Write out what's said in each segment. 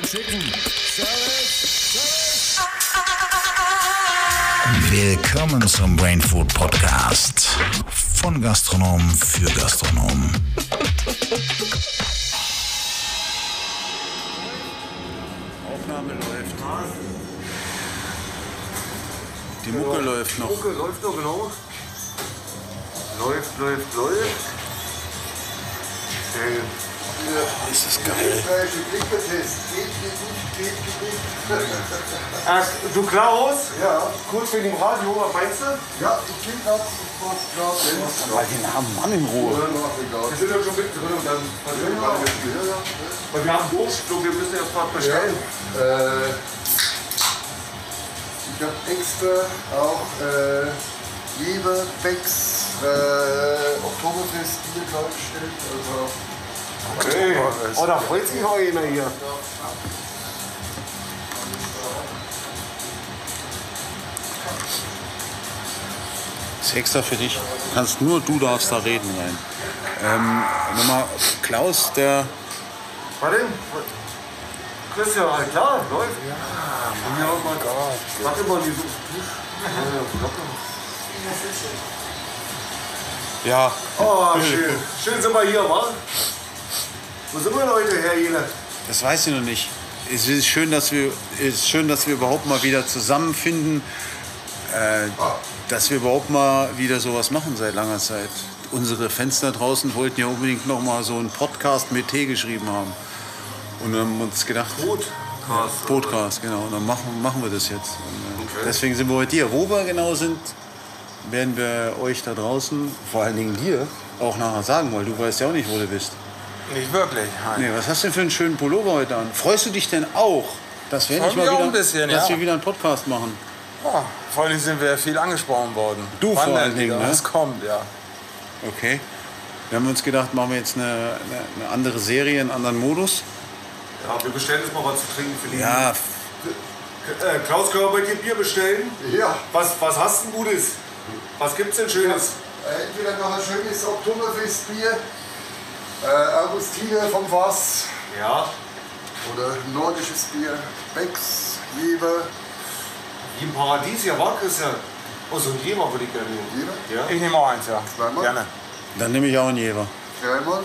Schicken. Service! Willkommen zum Brain Food Podcast. Von Gastronomen für Gastronomen. Aufnahme läuft. Die Mucke läuft noch. Mucke läuft noch, genau. Läuft, läuft, läuft. Äh, Ist das geil. Ach, du Klaus? Ja, Kurz wegen dem Radio, was meinst du? ja, ich bin gerade sofort klar. Mal den armen Mann in Ruhe. Wir sind ja schon mittendrin und dann gerade das Spiel. Weil wir haben Durchflug, wir müssen erst mal bestellen. Äh, ich habe extra auch äh, Liebe, Becks, äh, Oktoberfest Bier klargestellt. Also, Okay. Oh, da freut sich auch einer hier. Das ist extra für dich. Du kannst nur du darfst da reden rein. Ähm, nochmal, Klaus, der. Denn? Christian, ja, klar, läuft. Ja, ja mein Gott. Warte mal, die so Tisch. Ja, Oh, schön. Schön sind wir hier, wa? Wo sind wir heute, Herr Jene? das weiß ich noch nicht. Es ist schön, dass wir, es ist schön, dass wir überhaupt mal wieder zusammenfinden. Äh, dass wir überhaupt mal wieder sowas machen seit langer Zeit. Unsere Fenster draußen wollten ja unbedingt noch mal so einen Podcast mit T geschrieben haben. Und dann haben wir uns gedacht, Podcast. Podcast, genau. Und dann machen, machen wir das jetzt. Und, äh, Deswegen sind wir heute hier. Wo wir genau sind, werden wir euch da draußen, vor allen Dingen dir, auch nachher sagen, weil du weißt ja auch nicht, wo du bist. Nicht wirklich. Nein. Nee, was hast du denn für einen schönen Pullover heute an? Freust du dich denn auch, dass wir, endlich mal auch wieder, ein bisschen, dass ja. wir wieder einen Podcast machen? Ja, vor allem sind wir viel angesprochen worden. Du Wann vor allen Dingen, ne? Was kommt, ja. Okay. Wir haben uns gedacht, machen wir jetzt eine, eine, eine andere Serie, einen anderen Modus. Ja, wir bestellen jetzt mal was zu trinken für die. Ja, Äh, Klaus, können wir bei dir Bier bestellen? ja, Was, was hast du denn Gutes? Was gibt's denn Schönes? äh, entweder noch ein schönes Oktoberfestbier, äh, Augustiner vom Fass Ja. oder nordisches Bier, Becks, Liebe. Wie im Paradies, ja, war Christian. Oh, so ein Jemer würde ich gerne nehmen. Jemer? Ja. Ich nehme auch eins, ja. Zweimal? Gerne. dann nehme ich auch einen Jever. Dreimal.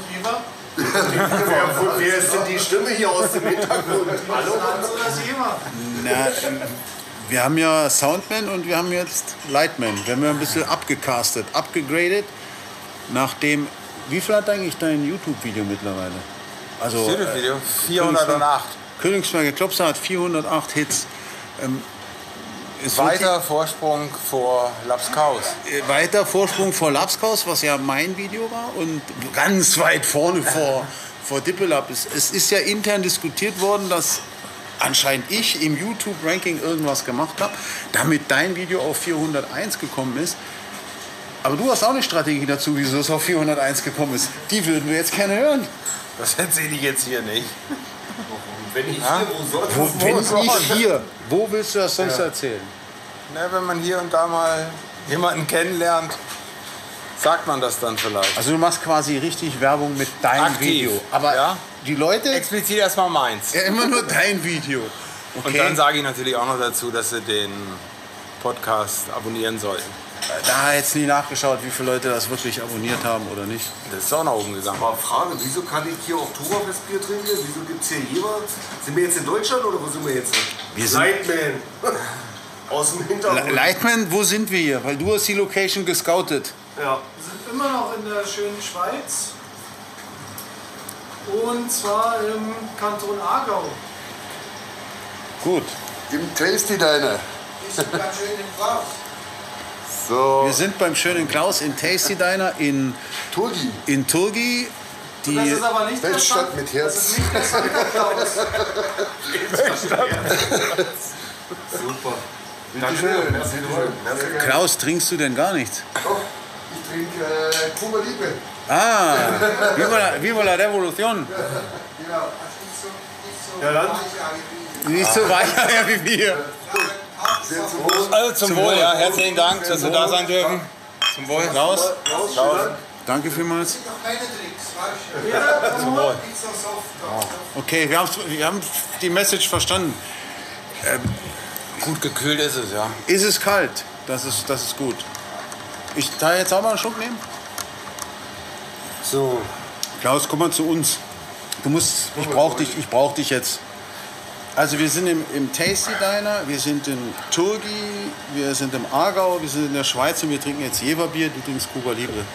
Wer, wer ist denn die Stimme hier aus dem Hintergrund? Hallo? Na, ähm, wir haben ja Soundman und wir haben jetzt Lightman. Wir haben ja ein bisschen abgecastet, abgegradet. Nachdem, wie viel hat eigentlich dein YouTube-Video mittlerweile? Also, Schönes äh, Video. 408. Königsberger Klopster hat 408 Hits. Ähm, wird Weiter Vorsprung vor Lapskaus. äh, weiter Vorsprung vor Lapskaus, was ja mein Video war, und ganz weit vorne vor, vor Dippelab. Es, es ist ja intern diskutiert worden, dass anscheinend ich im YouTube-Ranking irgendwas gemacht habe, damit dein Video auf 401 gekommen ist. Aber du hast auch eine Strategie dazu, wieso es auf 401 gekommen ist. Die würden wir jetzt gerne hören. Das erzähle ich jetzt hier nicht. Wenn ich hier, wo soll Wo, wenn nicht hier, wo willst du das sonst erzählen? Na, wenn man hier und da mal jemanden kennenlernt, sagt man das dann vielleicht. Also du machst quasi richtig Werbung mit deinem Aktiv, Video. Aber ja. die Leute, Explizit erstmal meins. ja, immer nur dein Video. Und dann sage ich natürlich auch noch dazu, dass sie den Podcast abonnieren sollten. Da jetzt nie nachgeschaut, wie viele Leute das wirklich abonniert haben oder nicht. Das ist auch nach oben gegangen. Aber Frage, wieso kann ich hier Oktoberfestbier trinken? Wieso gibt es hier Jever? Sind wir jetzt in Deutschland oder wo sind wir jetzt? Wir sind- Lightman. Aus dem Hintergrund. Lightman, wo sind wir hier? Weil du hast die Location gescoutet. Ja. Wir sind immer noch in der schönen Schweiz. Und zwar im Kanton Aargau. Gut. Im Tasty Diner. Wir So, sind beim schönen Klaus in Tasty Diner in, Turgi. in Turgi. Die, Das ist aber nicht Weltstadt St- mit Herz. Das ist nicht der Santa Claus. Super. Bitteschön. Bitteschön. Sehr gerne. Klaus, trinkst du denn gar nichts? Doch, ich trinke äh, Cuba Libre. Ah, viva la, viva la Revolution. Genau. Ja, dann. Nicht so weich wie wir. Zum Wohl. Also zum, Wohl, ja. Herzlichen Dank, dass wir da sein dürfen. Zum Wohl. Klaus, Klaus, Danke vielmals. Noch keine Tricks, weißt du? Ja, Pizza soft. Okay, wir haben, wir haben die Message verstanden. Gut gekühlt ist es, ja. Ist es kalt? Das ist, das ist gut. Ich da jetzt auch mal einen Schluck nehmen? So, Klaus, komm mal zu uns. Du musst, ich brauche dich, ich brauch dich jetzt. Also wir sind im, im Tasty Diner, wir sind in Turgi, wir sind im Aargau, wir sind in der Schweiz und wir trinken jetzt Jeverbier, du trinkst Cuba Libre.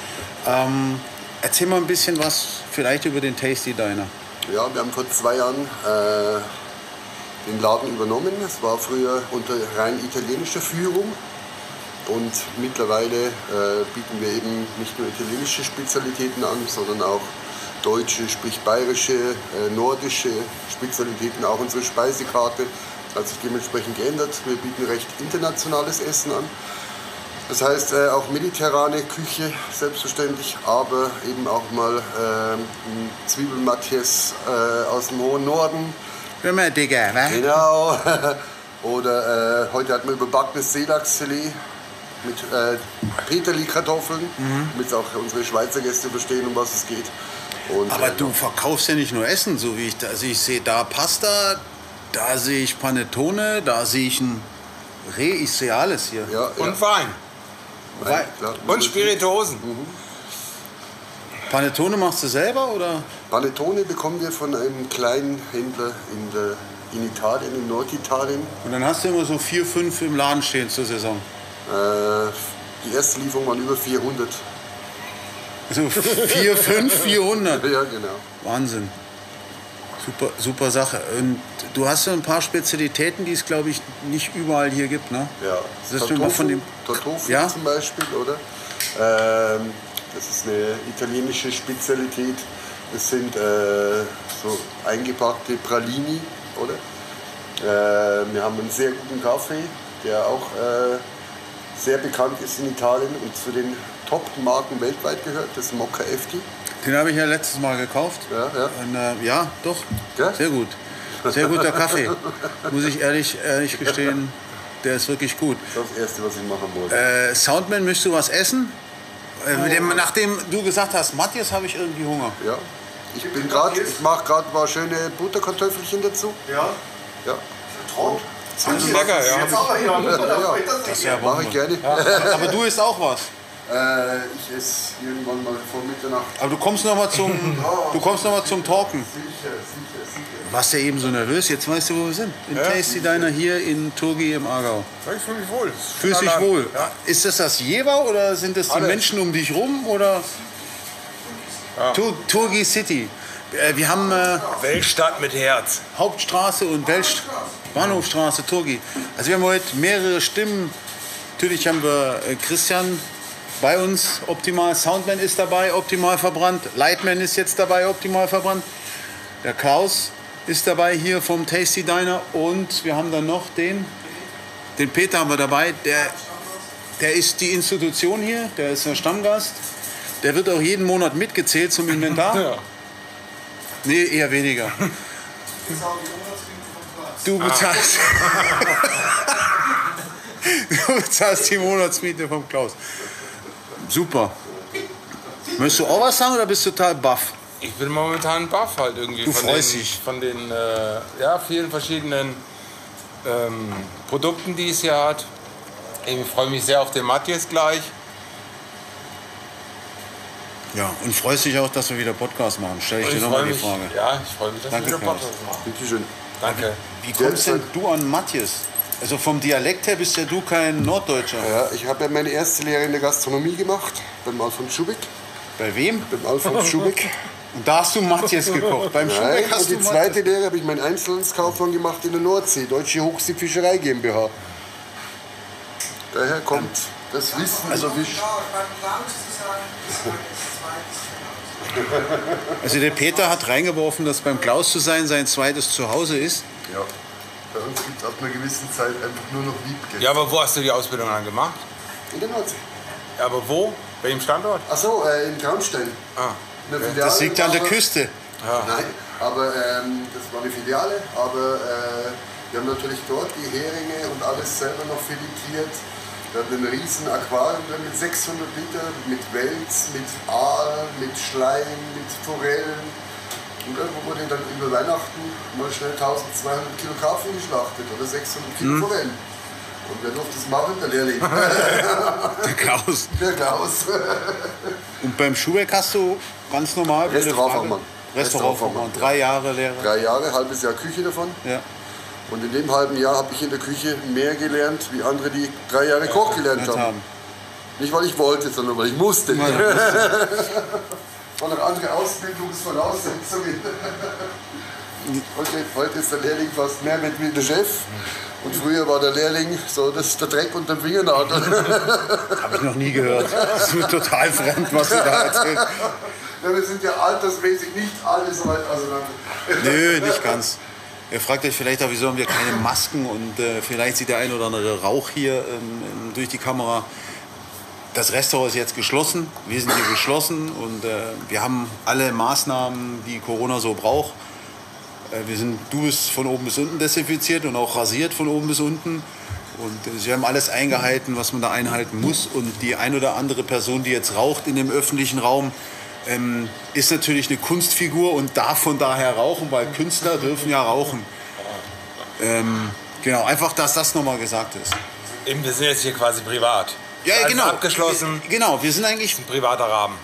Ähm, erzähl mal ein bisschen was vielleicht über den Tasty Diner. Ja, wir haben vor zwei Jahren äh, den Laden übernommen. Es war früher unter rein italienischer Führung. Und mittlerweile äh, bieten wir eben nicht nur italienische Spezialitäten an, sondern auch deutsche, sprich bayerische, äh, nordische Spezialitäten, auch unsere Speisekarte hat sich dementsprechend geändert. Wir bieten recht internationales Essen an. Das heißt äh, auch mediterrane Küche, selbstverständlich, aber eben auch mal ähm, Zwiebelmatjes äh, aus dem hohen Norden. Mal, Digga, wa? Genau. Oder äh, heute hatten wir überbackenes Seelachsfilet mit äh, Peterli-Kartoffeln, damit auch unsere Schweizer Gäste verstehen, um was es geht. Und, Aber äh, du verkaufst ja nicht nur Essen, so wie ich da. Also ich sehe da Pasta, da sehe ich Panettone, da sehe ich ein Reh, ich sehe alles hier. ja, ja, und Wein. Nein, klar. Und Spirituosen. Panettone machst du selber oder? Panettone bekommen wir von einem kleinen Händler in, der, in Italien, in Norditalien. Und dann hast du immer so vier, fünf im Laden stehen zur Saison. Äh, die erste Lieferung waren über 400. So vier, fünf, 400. Ja, genau. Wahnsinn. Super, super Sache. Und du hast so ein paar Spezialitäten, die es, glaube ich, nicht überall hier gibt, ne? Ja, Das ist mal von dem- Tortofu Ja? zum Beispiel, oder? Ähm, das ist eine italienische Spezialität. Das sind äh, so eingepackte Pralini, oder? Äh, wir haben einen sehr guten Kaffee, der auch äh, sehr bekannt ist in Italien und zu den Top-Marken weltweit gehört. Das ist Mocca Efti. Den habe ich ja letztes Mal gekauft. Ja, ja. Und, äh, ja, doch. Ja? Sehr gut. Sehr guter Kaffee. Muss ich ehrlich, ehrlich gestehen, der ist wirklich gut. Das ist das Erste, was ich machen wollte. Äh, Soundman, möchtest du was essen? Äh, mit dem, nachdem du gesagt hast, Matthias, habe ich irgendwie Hunger. Ja. Ich bin gerade, ich mache gerade mal schöne Butterkartoffelchen dazu. Ja. Ja, Sind lecker, ja. Aber hier. ja. Das ist ja mache ich gerne. Aber du isst auch was. Äh, ich esse irgendwann mal vor Mitternacht. Aber du kommst noch mal zum, du kommst noch mal zum Talken. Sicher, sicher, sicher. Warst ja eben so nervös, jetzt weißt du, wo wir sind. Im Tasty Diner hier in Turgi im Aargau. Ich fühle mich wohl. Fühlst dich wohl? Ja. Ist das das Jever oder sind das die Alles. Menschen um dich rum oder Tur Turgi City? Äh, wir haben äh, Weltstadt mit Herz. Hauptstraße und Welt Bahnhofstraße Turgi. Also wir haben heute mehrere Stimmen. Natürlich haben wir äh, Christian bei uns, optimal. Soundman ist dabei, optimal verbrannt. Lightman ist jetzt dabei, optimal verbrannt. Der Klaus ist dabei hier vom Tasty Diner und wir haben dann noch den, den Peter haben wir dabei. Der, der ist die Institution hier, der ist der Stammgast. Der wird auch jeden Monat mitgezählt zum Inventar. Ja. Nee, eher weniger. Du bezahlst. du bezahlst die Monatsmiete vom Klaus. Super. Möchtest du auch was sagen oder bist du total baff? Ich bin momentan baff halt irgendwie Du von freust den, dich. von den äh, ja, vielen verschiedenen ähm, Produkten, die es hier hat. Ich freue mich sehr auf den Matthias gleich. Ja, und freust dich auch, dass wir wieder Podcast machen? Stell ich Und dir ich nochmal die Frage. ja, ich freue mich, dass Danke, wir wieder. Podcast machen. Bitte schön. Danke. Wie kommst denn du an Matthias? Also vom Dialekt her bist ja du kein Norddeutscher. Ja, ich habe ja meine erste Lehre in der Gastronomie gemacht, beim Alfons Schubeck. Bei wem? Beim Alfons Schubeck. Und da hast du Matthias gekocht. Beim Nein, Schubeck und hast die du zweite Matthias. Lehre habe ich meinen Einzelhandelskaufmann gemacht in der Nordsee, Deutsche Hochseefischerei GmbH. Daher kommt das Wissen Also- Fisch. Also der Peter hat reingeworfen, dass beim Klaus zu sein sein zweites Zuhause ist. Ja. Bei uns gibt es ab einer gewissen Zeit einfach nur noch Liebgeld. Ja, aber wo hast du die Ausbildung dann gemacht? In der Nordsee. Ja, aber wo? Welchem Standort? Achso, äh, in Traunstein. Ah. In der Filiale, Das liegt an der Küste. Nein, aber ähm, das war eine Filiale, aber äh, wir haben natürlich dort die Heringe und alles selber noch filetiert. Wir hatten ein riesen Aquarium drin mit 600 Liter, mit Wels, mit Aal, mit Schleim, mit Forellen. Und irgendwo wurde dann über Weihnachten mal schnell 1200 Kilo Karpfen geschlachtet oder 600 Kilo Forellen. Und wer durfte das machen? Der Lehrling. Der Klaus. Der Klaus. Und beim Schuhwerk hast du ganz normal. Restaurantfachmann. Restaurantfachmann. Drei Jahre Lehre. Drei Jahre, halbes Jahr Küche davon. Ja. Und in dem halben Jahr habe ich in der Küche mehr gelernt, wie andere, die drei Jahre Koch gelernt haben. Nicht weil ich wollte, sondern weil ich musste. Weil Noch andere Ausbildungsvoraussetzungen. Heute, heute ist der Lehrling fast mehr mit wie der Chef. Und früher war der Lehrling so das, der Dreck unter dem Fingernagel. Habe ich noch nie gehört. Das ist mir total fremd, was du da erzählst. Ja, wir sind ja altersmäßig nicht alle so weit auseinander. Nö, nicht ganz. Ihr fragt euch vielleicht auch, wieso haben wir keine Masken und äh, vielleicht sieht der ein oder andere Rauch hier ähm, durch die Kamera. Das Restaurant ist jetzt geschlossen. Wir sind hier geschlossen und äh, wir haben alle Maßnahmen, die Corona so braucht. Äh, wir sind, du bist von oben bis unten desinfiziert und auch rasiert von oben bis unten. Und äh, sie haben alles eingehalten, was man da einhalten muss. Und die ein oder andere Person, die jetzt raucht in dem öffentlichen Raum, ähm, ist natürlich eine Kunstfigur und darf von daher rauchen, weil Künstler dürfen ja rauchen. Ähm, genau, einfach, dass das nochmal gesagt ist. Eben, wir sind jetzt hier quasi privat. Ja, ja, Alles genau. Abgeschlossen, Wir, genau, wir sind eigentlich ein privater Rahmen.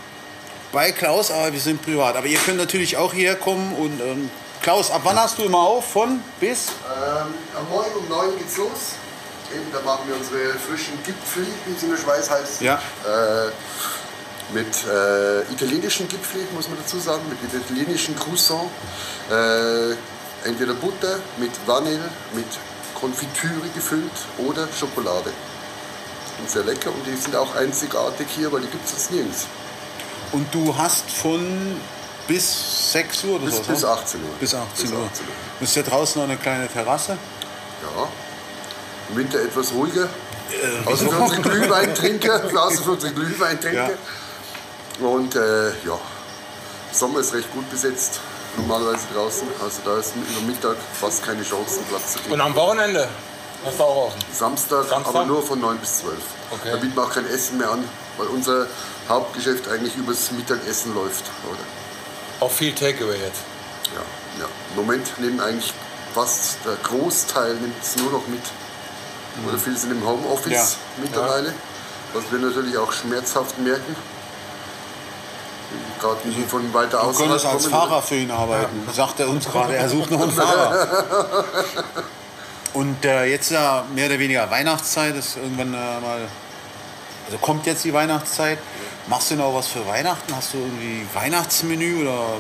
bei Klaus, aber wir sind privat. Aber ihr könnt natürlich auch hierher kommen und ähm, Klaus, ab wann hast du immer auf? Von bis? Ähm, am Morgen um 9 geht's los. Eben, da machen wir unsere frischen Gipfel, wie es in der Schweiz heißt. Ja. Äh, mit äh, italienischen Gipfel, muss man dazu sagen, mit italienischen Croissant. Äh, entweder Butter mit Vanille, mit Konfitüre gefüllt oder Schokolade. Und sehr lecker und die sind auch einzigartig hier, weil die gibt es jetzt nirgends. Und du hast von bis 6 Uhr oder Bis, so? bis 18 Uhr. Bis 18 Bis Uhr. 18 Uhr. Du hast ja draußen noch eine kleine Terrasse. Ja. Im Winter etwas ruhiger. Äh, Außer für unsere Glühweintrinker. Außer für unsere Glühweintrinker. Und äh, ja, Sommer ist recht gut besetzt. Normalerweise draußen. Also da ist über Mittag fast keine Chance, einen Platz zu Und kriegen. am Wochenende hast du auch offen. Samstag, Samstag? aber nur von 9 bis 12. Okay. Da bieten wir auch kein Essen mehr an, weil unser Hauptgeschäft eigentlich übers Mittagessen läuft. Oder? Auch viel Takeaway jetzt. Ja, ja. Im Moment nehmen eigentlich fast der Großteil nimmt es nur noch mit. Oder viele sind im Homeoffice Ja. mittlerweile, was wir natürlich auch schmerzhaft merken. Gerade die von weiter Du außerhalb könntest als kommen. Fahrer für ihn arbeiten. Sagt er uns gerade, er sucht noch einen Fahrer. Und äh, jetzt ja mehr oder weniger Weihnachtszeit, ist irgendwann äh, mal. Also kommt jetzt die Weihnachtszeit. Machst du noch was für Weihnachten? Hast du irgendwie Weihnachtsmenü oder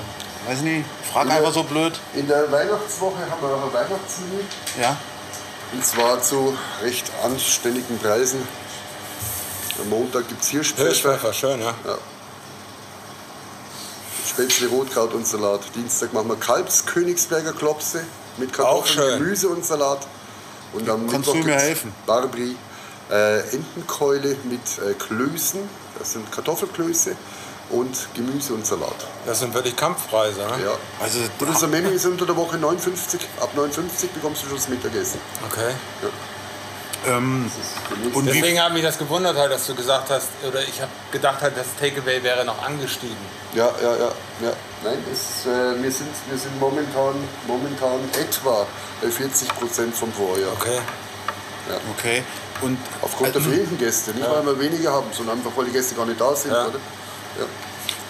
weiß nicht? Frag Ja. einfach so blöd. In der Weihnachtswoche haben wir noch ein Weihnachtsmenü. Ja. Und zwar zu recht anständigen Preisen. Am Montag gibt es Hirschpfeffer, Hirschpfeffer, schön, ja. Spätzle, Rotkraut und Salat. Dienstag machen wir Kalbskönigsberger Klopse mit Kartoffeln. Gemüse und Salat. Und am Kannst Mittwoch du mir helfen? Barbri, äh, Entenkeule mit äh, Klößen, das sind Kartoffelklöße und Gemüse und Salat. Das sind wirklich Kampfpreise. Ne? Ja. Also Und unser Menü ist unter der Woche 59. Ab 59 bekommst du schon das Mittagessen. Okay. ähm, Genießt. und Deswegen hat mich das gewundert, halt, dass du gesagt hast, oder ich habe gedacht, halt, das Takeaway wäre noch angestiegen. Ja, ja, ja. ja. Nein, es, äh, wir, sind, wir sind momentan, momentan etwa 40 Prozent vom Vorjahr. Okay. okay. Und Aufgrund der also, fehlenden Gäste. Nicht, weil wir weniger haben, sondern einfach, weil die Gäste gar nicht da sind. Ja. Oder? Ja.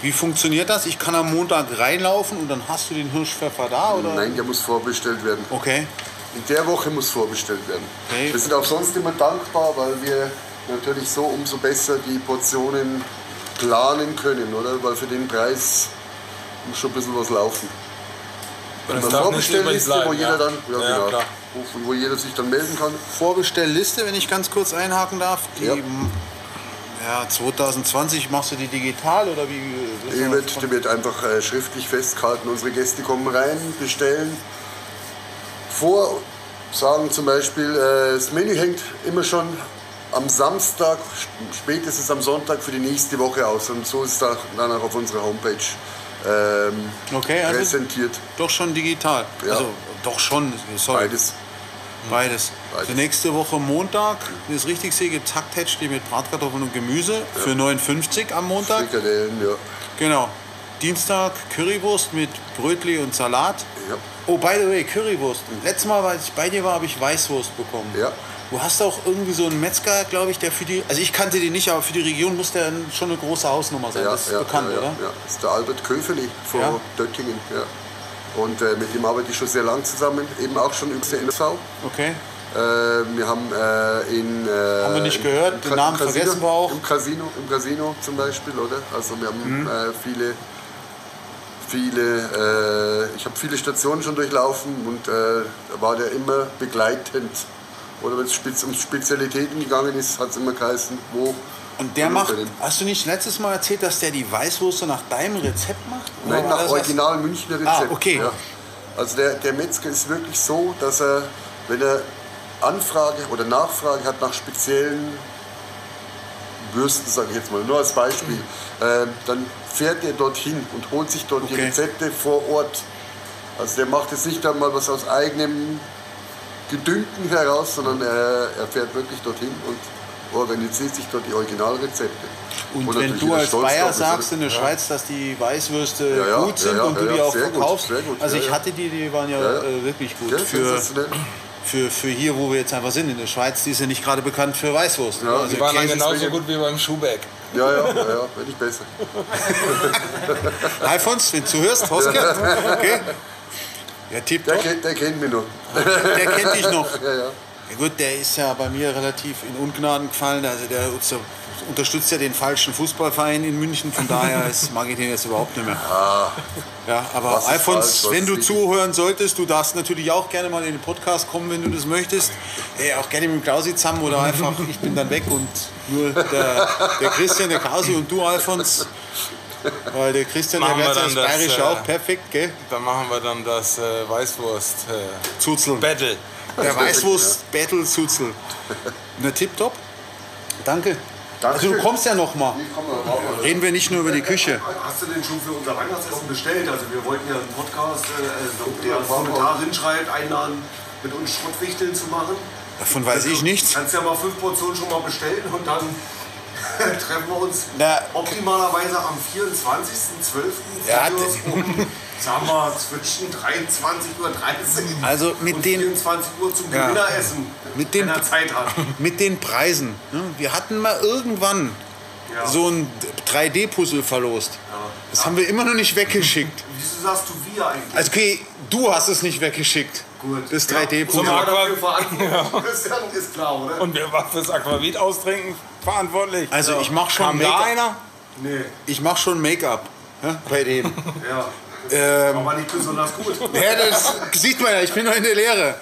wie funktioniert das? Ich kann am Montag reinlaufen und dann hast du den Hirschpfeffer da oder? Nein, der muss vorbestellt werden. Okay. In der Woche muss vorbestellt werden. Okay. Wir sind auch sonst immer dankbar, weil wir natürlich so umso besser die Portionen planen können, oder? Weil für den Preis muss schon ein bisschen was laufen. Eine Vorbestellliste, wo jeder ja. dann, ja, Ja, genau, wo, wo jeder sich dann melden kann. Vorbestellliste, wenn ich ganz kurz einhaken darf. Die, Ja. ja, 2020 machst du die digital oder wie? Die wird, die wird einfach äh, schriftlich festgehalten. Unsere Gäste kommen rein, bestellen vor, sagen zum Beispiel, äh, das Menü hängt immer schon am Samstag, spätestens am Sonntag für die nächste Woche aus. Und so ist es dann auch auf unserer Homepage ähm, Okay, also präsentiert. doch schon digital. Ja. Also doch schon, sorry. Beides. Beides. Beides. Also nächste Woche Montag, wenn ich es richtig sehe, gibt Hacktätschli mit Bratkartoffeln und Gemüse für 59 am Montag. Frikadellen, ja. Genau. Dienstag Currywurst mit Brötli und Salat. Ja. Oh, by the way, Currywurst. Letztes Mal, als ich bei dir war, habe ich Weißwurst bekommen. Ja. Du hast auch irgendwie so einen Metzger, glaube ich, der für die, also ich kannte den nicht, aber für die Region muss der schon eine große Hausnummer sein. Ja, das ist ja, bekannt, ja, oder? Ja, das ist der Albert Köfeli von Ja. Döttingen. Ja. Und äh, mit dem arbeite ich schon sehr lang zusammen, eben auch schon über der NSV. Okay. Äh, wir haben äh, in. Äh, Haben wir nicht gehört, im den Ka- Namen Casino, vergessen wir auch. Im Casino, Im Casino zum Beispiel, oder? Also, wir haben Mhm. äh, viele. Viele, äh, ich habe viele Stationen schon durchlaufen und äh, da war der immer begleitend. Oder wenn es um Spezialitäten gegangen ist, hat es immer geheißen, wo. Und der macht, hast du nicht letztes Mal erzählt, dass der die Weißwurst nach deinem Rezept macht? Nein, Oder nach das was- Original Münchner Rezept. Ah, okay. Ja. Also der, der Metzger ist wirklich so, dass er, wenn er Anfrage oder Nachfrage hat nach speziellen Würsten, sage ich jetzt mal, nur als Beispiel, äh, dann fährt er dorthin und holt sich dort die Okay. Rezepte vor Ort. Also der macht jetzt nicht einmal was aus eigenem Gedüngten heraus, sondern er, er fährt wirklich dorthin und organisiert sich dort die Originalrezepte. Und Wo wenn du als Bayer sagst in der Schweiz, dass die Weißwürste Ja, ja, gut sind ja, und du die auch gut, verkaufst, sehr gut, also ich hatte die, die waren ja. Äh, wirklich gut für, für, für hier, wo wir jetzt einfach sind, in der Schweiz, die ist ja nicht gerade bekannt für Weißwurst. Ja, also Die waren Käse- genauso gut wie beim Schubeck. Ja, ja, ja, ja, wenn nicht besser. Alfons, wenn du zuhörst, Hoske, okay? Ja, tipp Der, kennt- der kennt mich noch. der kennt dich noch. Ja, ja. Ja gut, der ist ja bei mir relativ in Ungnaden gefallen. Also der unter- unterstützt ja den falschen Fußballverein in München. Von daher ist, mag ich den jetzt überhaupt nicht mehr. Ja, aber Ah. Was ist Alfons, falsch, wenn du zuhören solltest, du darfst natürlich auch gerne mal in den Podcast kommen, wenn du das möchtest. Äh, auch gerne mit dem Klausi zusammen oder einfach, ich bin dann weg und nur der, der Christian, der Klausi und du, Alfons. Weil der Christian, der dann das Bayerische äh, auch perfekt, gell? Dann machen wir dann das äh, Weißwurst äh, Zuzeln. Battle. Der Weißwurst Battle Zuzel. Na tipptopp. Danke. Also du kommst ja noch mal. Reden wir nicht nur über die Küche. Hast du denn schon für unser Weihnachtsessen bestellt? Also wir wollten ja einen Podcast, äh, also der Kommentar hinschreibt, einladen, mit uns Schrottwichteln zu machen. Davon weiß ich nichts. Kannst ja mal fünf Portionen schon mal bestellen und dann treffen wir uns Na, optimalerweise am 24.12. Ja, um, sagen wir, zwischen 23.30 Uhr Also mit und den- 24 Uhr zum Ja. Gewinneressen, Mit den- wenn er Zeit hat. Mit den Preisen. ne? Wir hatten mal irgendwann Ja. so ein 3D-Puzzle verlost. Das haben wir immer noch nicht weggeschickt. Wieso sagst du wir eigentlich? Also okay, du hast es nicht weggeschickt. Gut. Das Ja, 3D-Puzzle. so. Christian ist klar, oder? Und wer war fürs Aquavit austrinken verantwortlich? Also ich mach schon Kam da einer? Nee, Ich mache schon Make-up ja, bei dem. ja. ähm, Aber nicht besonders gut. ja, das sieht man ja, ich bin noch in der Lehre.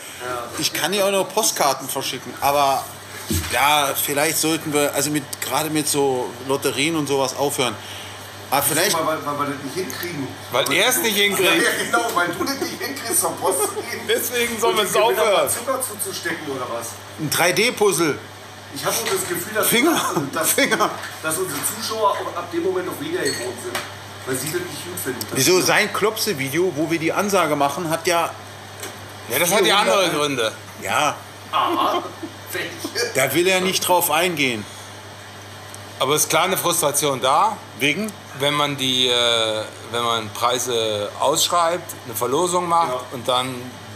Ich kann ja auch noch Postkarten verschicken, aber ja, vielleicht sollten wir, also mit, gerade mit so Lotterien und sowas aufhören. Aber vielleicht, Weil, weil, weil wir das nicht hinkriegen. Weil er es nicht Ja, hinkriegt. genau, weil du das nicht hinkriegst, zur Post zu gehen. Deswegen sollen wir es mal aufhören. Zucker zuzustecken oder was? ein 3D-Puzzle. Ich habe nur das Gefühl, dass, Finger, dass, Finger. dass unsere Zuschauer ab dem Moment noch weniger gewohnt sind. Weil sie das nicht gut finden. Wieso sein Klopse-Video, wo wir die Ansage machen, hat ja, Ja, das hat ja andere Gründe. ja, Aha. Welche? da will er nicht drauf eingehen. Aber es ist klar eine Frustration da, Wegen? wenn man die, äh, wenn man Preise ausschreibt, eine Verlosung macht Ja. und dann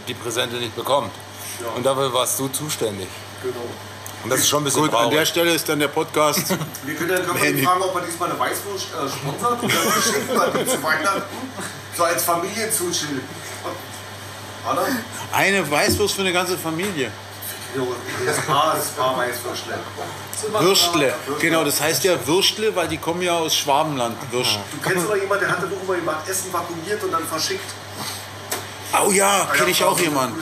die Präsente nicht bekommt. Ja. Und dafür warst du zuständig. Genau. Und das ist schon ein bisschen Gut, an der traurig. Stelle ist dann der Podcast. Wir können dann können wir fragen, ob er diesmal eine Weißwurst äh, sponsert und dann wir die zu Weihnachten. So als Familienzuschild. Oder? Eine Weißwurst für eine ganze Familie. Das Paar, das Paar Weißwürstle. Würstle. Genau, das heißt ja Würstle, weil die kommen ja aus Schwabenland. Würst. Du kennst aber jemanden, der hatte doch immer jemand Essen vakuumiert und dann verschickt. Oh ja, Da kenne ich auch jemanden.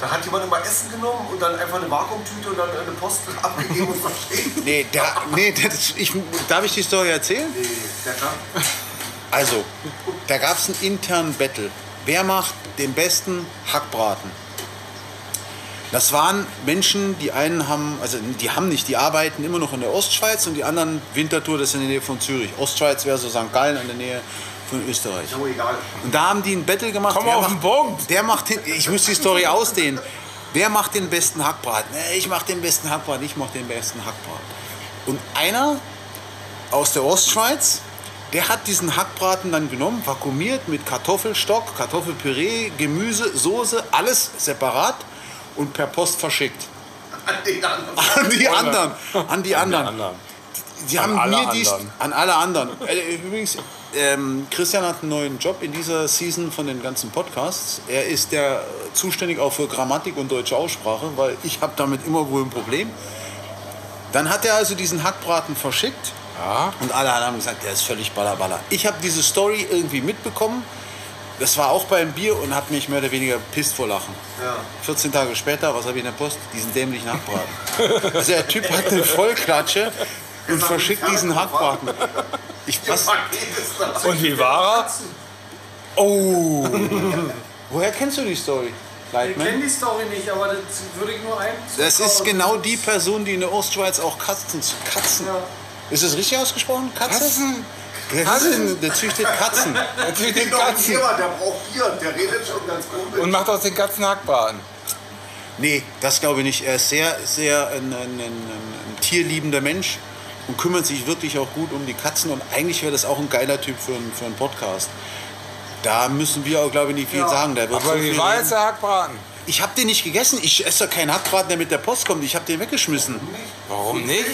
Da hat jemand immer Essen genommen und dann einfach eine Vakuumtüte und dann eine Post abgegeben und verschickt. Nee, da, nee das, ich, darf ich die Story erzählen? Nee, der kann. Also, da gab es einen internen Battle. Wer macht den besten Hackbraten? Das waren Menschen, die einen haben, also die haben nicht, die arbeiten immer noch in der Ostschweiz und die anderen Winterthur, das ist in der Nähe von Zürich. Ostschweiz wäre so St. Gallen in der Nähe von Österreich. Aber egal. Und da haben die ein Battle gemacht. Komm wer auf macht, den Punkt. Der macht, hin- ich muss die Story ausdehnen. wer macht den besten Hackbraten? Ich mache den besten Hackbraten, ich mache den besten Hackbraten. Und einer aus der Ostschweiz, der hat diesen Hackbraten dann genommen, vakuumiert mit Kartoffelstock, Kartoffelpüree, Gemüse, Soße, alles separat und per Post verschickt. An den anderen. An die anderen. An die anderen. anderen. Die An haben alle mir dies anderen. an alle anderen. Äh, Übrigens, ähm, Christian hat einen neuen Job in dieser Season von den ganzen Podcasts. Er ist der zuständig auch für Grammatik und deutsche Aussprache, weil ich habe damit immer wohl ein Problem. Dann hat er also diesen Hackbraten verschickt Ja. und alle haben gesagt, der ist völlig ballerballer. Ich habe diese Story irgendwie mitbekommen. Das war auch beim Bier und habe mich mehr oder weniger pisst vor Lachen. Ja. 14 Tage später, was habe ich in der Post? Diesen dämlichen Hackbraten. Also der Typ hat eine Vollklatsche und verschickt diesen Hackbraten. Ich, was? Und wie war er? Oh! Woher kennst du die Story? Ich kenne die Story nicht, aber das würde ich nur ein. Das ist genau die Person, die in der Ostschweiz auch Katzen. Katzen. Ja. Ist es richtig ausgesprochen? Katze? Katzen? Der, Katzen. der züchtet Katzen. Natürlich den Doch, ein Katzen. Jemand, der braucht Bier, der redet schon ganz komisch. Und macht aus den Katzen Hackbraten. Nee, das glaube ich nicht. Er ist sehr, sehr ein, ein, ein, ein tierliebender Mensch und kümmert sich wirklich auch gut um die Katzen. Und eigentlich wäre das auch ein geiler Typ für, einen- für einen Podcast. Da müssen wir auch, glaube ich, nicht viel Ja. sagen. Der wird Aber so wie viel war reden. jetzt der Hackbraten? Ich habe den nicht gegessen. Ich esse doch keinen Hackbraten, der mit der Post kommt. Ich habe den weggeschmissen. Warum nicht?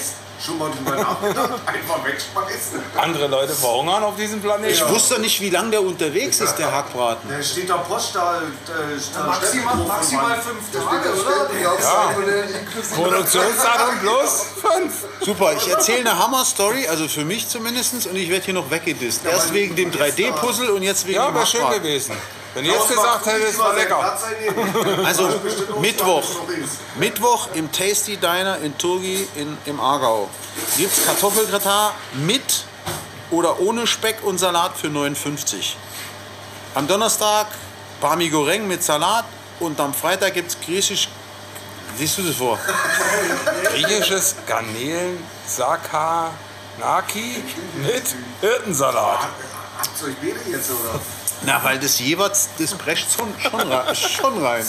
Schon mal drüber nachgedacht, einfach wegschmeißen. Andere Leute verhungern auf diesem Planeten. Ich wusste nicht, wie lange der unterwegs ist, der Hackbraten. Da steht da Post, da, da, da Maximal, maximal fünf Tage, oder? Ja. Produktionsdatum plus fünf. Super, ich erzähle eine Hammer-Story, also für mich zumindest, und ich werde hier noch weggedisst. Erst wegen dem 3D-Puzzle und jetzt wegen Ja, dem wäre schön Hackbraten. gewesen. Wenn ihr jetzt gesagt hättet, es war lecker. Also Mittwoch, Mittwoch im Tasty Diner in Turgi in, im Aargau gibt es Kartoffelgratin mit oder ohne Speck und Salat für 59. Am Donnerstag Barmi Goreng mit Salat und am Freitag gibt es griechisch... Siehst du das vor? Griechisches Garnelen Sakanaki mit Hirtensalat. Habt ihr euch beide jetzt, oder? Na, weil das jeweils, das brecht schon, schon, rein, schon rein.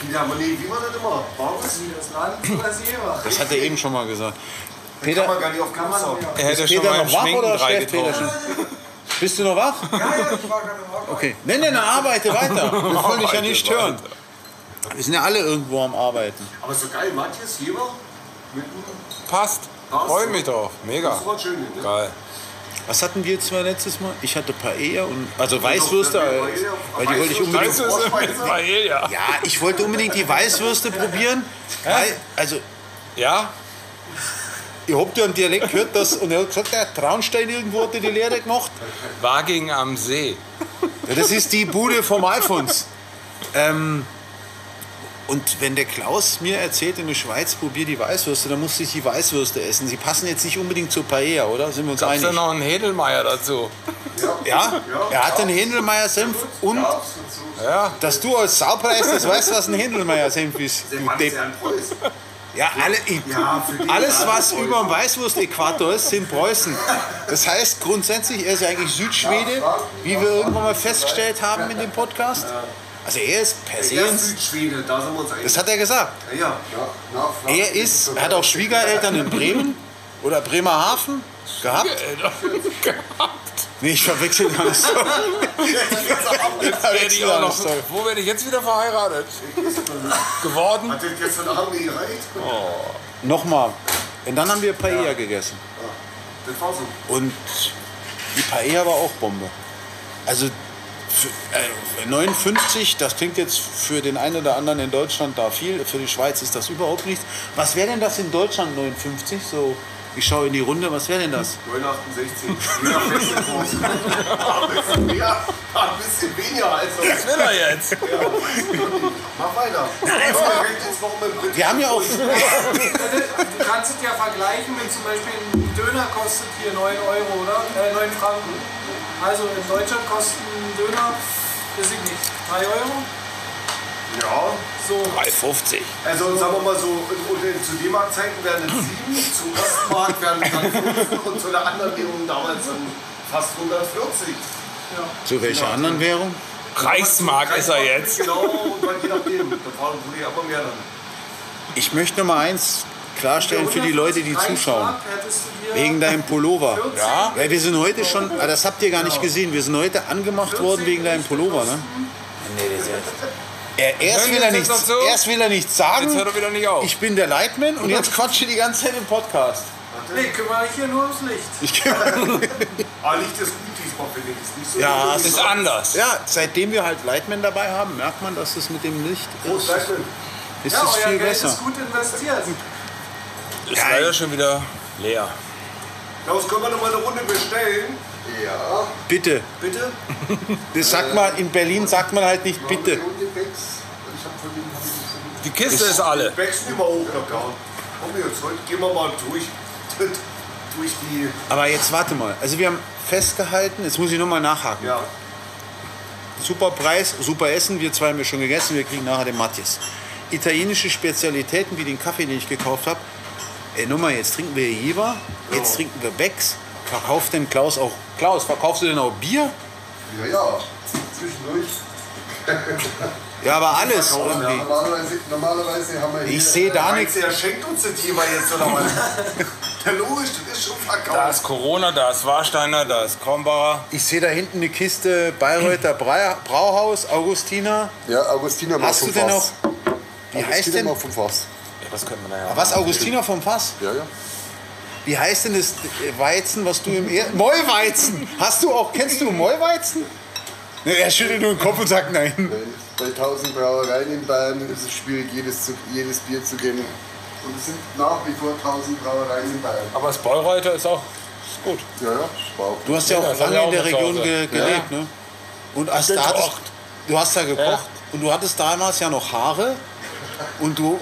Wie, aber nee, wie war das immer? Warmes? Das Land oder das Jever. Das hat er eben schon mal gesagt. Kann Peter, man gar nicht auf haben. Er hätte ist schon Peter mal noch wach oder schläft Peter schon? Bist du noch wach? Ja, ja, ich war gerade im Okay. Nein, nein, arbeite weiter. Wir wollen dich ja nicht hören. Wir sind ja alle irgendwo am Arbeiten. Aber so geil, Matthias, Jeber? Passt. Passt. Freue mich drauf. Mega. das war schön, ne? Geil. Was hatten wir zwei letztes Mal? Ich hatte Paella und also Weißwürste, äh, weil die wollte ich unbedingt. Paella. Ja, ich wollte unbedingt die Weißwürste probieren. Also, Ja? ihr habt ja einen Dialekt gehört, das, und er hat gesagt, der Traunstein irgendwo hat die Lehre gemacht. Waging am See. Ja, das ist die Bude vom Alfons. Ähm, und wenn der Klaus mir erzählt, in der Schweiz probier die Weißwürste, dann muss ich die Weißwürste essen. Sie passen jetzt nicht unbedingt zur Paella, oder? Sind wir uns Gab's einig? da noch einen Hedelmeier dazu? Ja, er hat einen Händelmeier-Senf und Ja. dass du als Saupreis das weißt, was ein Händelmeier-Senf ist. Du Depp. ja. Ja, alle, ich, Ja, alles, alle was Preußen. über dem Weißwurst-Äquator ist, sind Preußen. Das heißt grundsätzlich, er ist ja eigentlich Südschwede, wie wir irgendwann mal festgestellt haben in dem Podcast. Also er ist per se, Er ist Südschwede, da sind wir uns einig. das hat er gesagt. Ja, ja. Er ist, er hat auch Schwiegereltern in Bremen oder Bremerhaven gehabt. Nee, ich verwechsel alles. Werde ich auch noch, wo werde ich jetzt wieder verheiratet? Geworden? Hat das gestern Abend nicht gereicht? Nochmal. Und dann haben wir Paella gegessen. Das war so. Und die Paella war auch Bombe. Also 59, das klingt jetzt für den einen oder anderen in Deutschland da viel, für die Schweiz ist das überhaupt nichts. Was wäre denn das in Deutschland 59? So, ich schaue in die Runde, was wäre denn das? 968. Jeder Festnetz. Ein bisschen mehr, ein bisschen weniger als das. Was will er jetzt? Mach weiter. Wir haben ja auch, Du kannst es ja vergleichen, wenn zum Beispiel ein Döner kostet hier 9 Euro, oder? Äh, 9 Franken. Also in Deutschland kostet ein Döner, weiß ich nicht, 3 Euro? Ja, So. 3,50. also sagen wir mal so, und in- zu D-Mark-Zeiten wären es 7, zum Ostmark wären es dann 5 und zu der anderen Währung damals dann fast 140. zu welcher anderen Währung? Reichsmark ist er jetzt. Genau, und dann je nachdem. Da fahren wurde ja immer mehr dann. Ich möchte noch mal eins klarstellen für die Leute, die 140 zuschauen. Wegen deinem Pullover. 14 Ja, weil wir sind heute schon, ah, das habt ihr gar nicht gesehen, wir sind heute angemacht worden wegen deinem Pullover, ne? Nee, das ist er, erst, will er jetzt nichts, erst will er nichts Jetzt sagen, hört er wieder nicht auf. ich bin der Leitman und jetzt quatsche die ganze Zeit im Podcast. Nee, kümmere ich hier nur ums Licht. Ich, Aber Licht ist gut diesmal, finde ich. Ist nicht so Ja, Das ist anders. ja, seitdem wir halt Leitman dabei haben, merkt man, dass es mit dem Licht Prost, ist, Leitmann. ist Ja, es euer viel Geld besser. ist gut investiert. Ist leider schon wieder leer. Klaus, können wir noch mal eine Runde bestellen? Ja, Bitte. Bitte? Das sagt man, in Berlin sagt man halt nicht bitte. Die Kiste ist alle. Wechseln immer hoch, na klar. Komm jetzt, heute gehen wir mal durch. durch die. Aber jetzt warte mal. Also wir haben festgehalten, jetzt muss ich nochmal nachhaken. Ja. Super Preis, super Essen. Wir zwei haben ja schon gegessen, wir kriegen nachher den Matthias. Italienische Spezialitäten wie den Kaffee, den ich gekauft habe. Ey, Nummer, jetzt trinken wir Jever, jetzt trinken wir Becks. Verkauft denn Klaus auch. Klaus, verkaufst du denn auch Bier? Ja, ja, zwischendurch. Ja, aber alles. Verkaufen, irgendwie. Normalerweise, normalerweise haben wir hier. Ich sehe da nichts. Meinst du, er schenkt uns das Jeweil jetzt oder was? Der logisch, das ist schon Da verkauft. ist Corona, da ist Warsteiner, da ist Krombacher. Ich sehe da hinten eine Kiste Bayreuther Brauhaus, Augustiner. Ja, Augustiner Hast du denn noch. Wie heißt denn. mal vom Fass. Ja, das könnte man ja. Was, Augustiner vom Fass? Ja, ja. Wie heißt denn das Weizen, was du im er Mollweizen? Hast du auch, kennst du Mollweizen? Ne, Er schüttelt nur den Kopf und sagt nein. Bei 1000 Brauereien in Bayern ist es schwierig, jedes, zu, jedes Bier zu kennen. Und es sind nach wie vor 1000 Brauereien in Bayern. Aber das Beureuter ist auch ist gut. Ja, ja. Du hast ja Ja, auch lange in der Region ge gelebt, ne? Und hast, da hattest, du hast da gekocht Ja. und du hattest damals ja noch Haare und du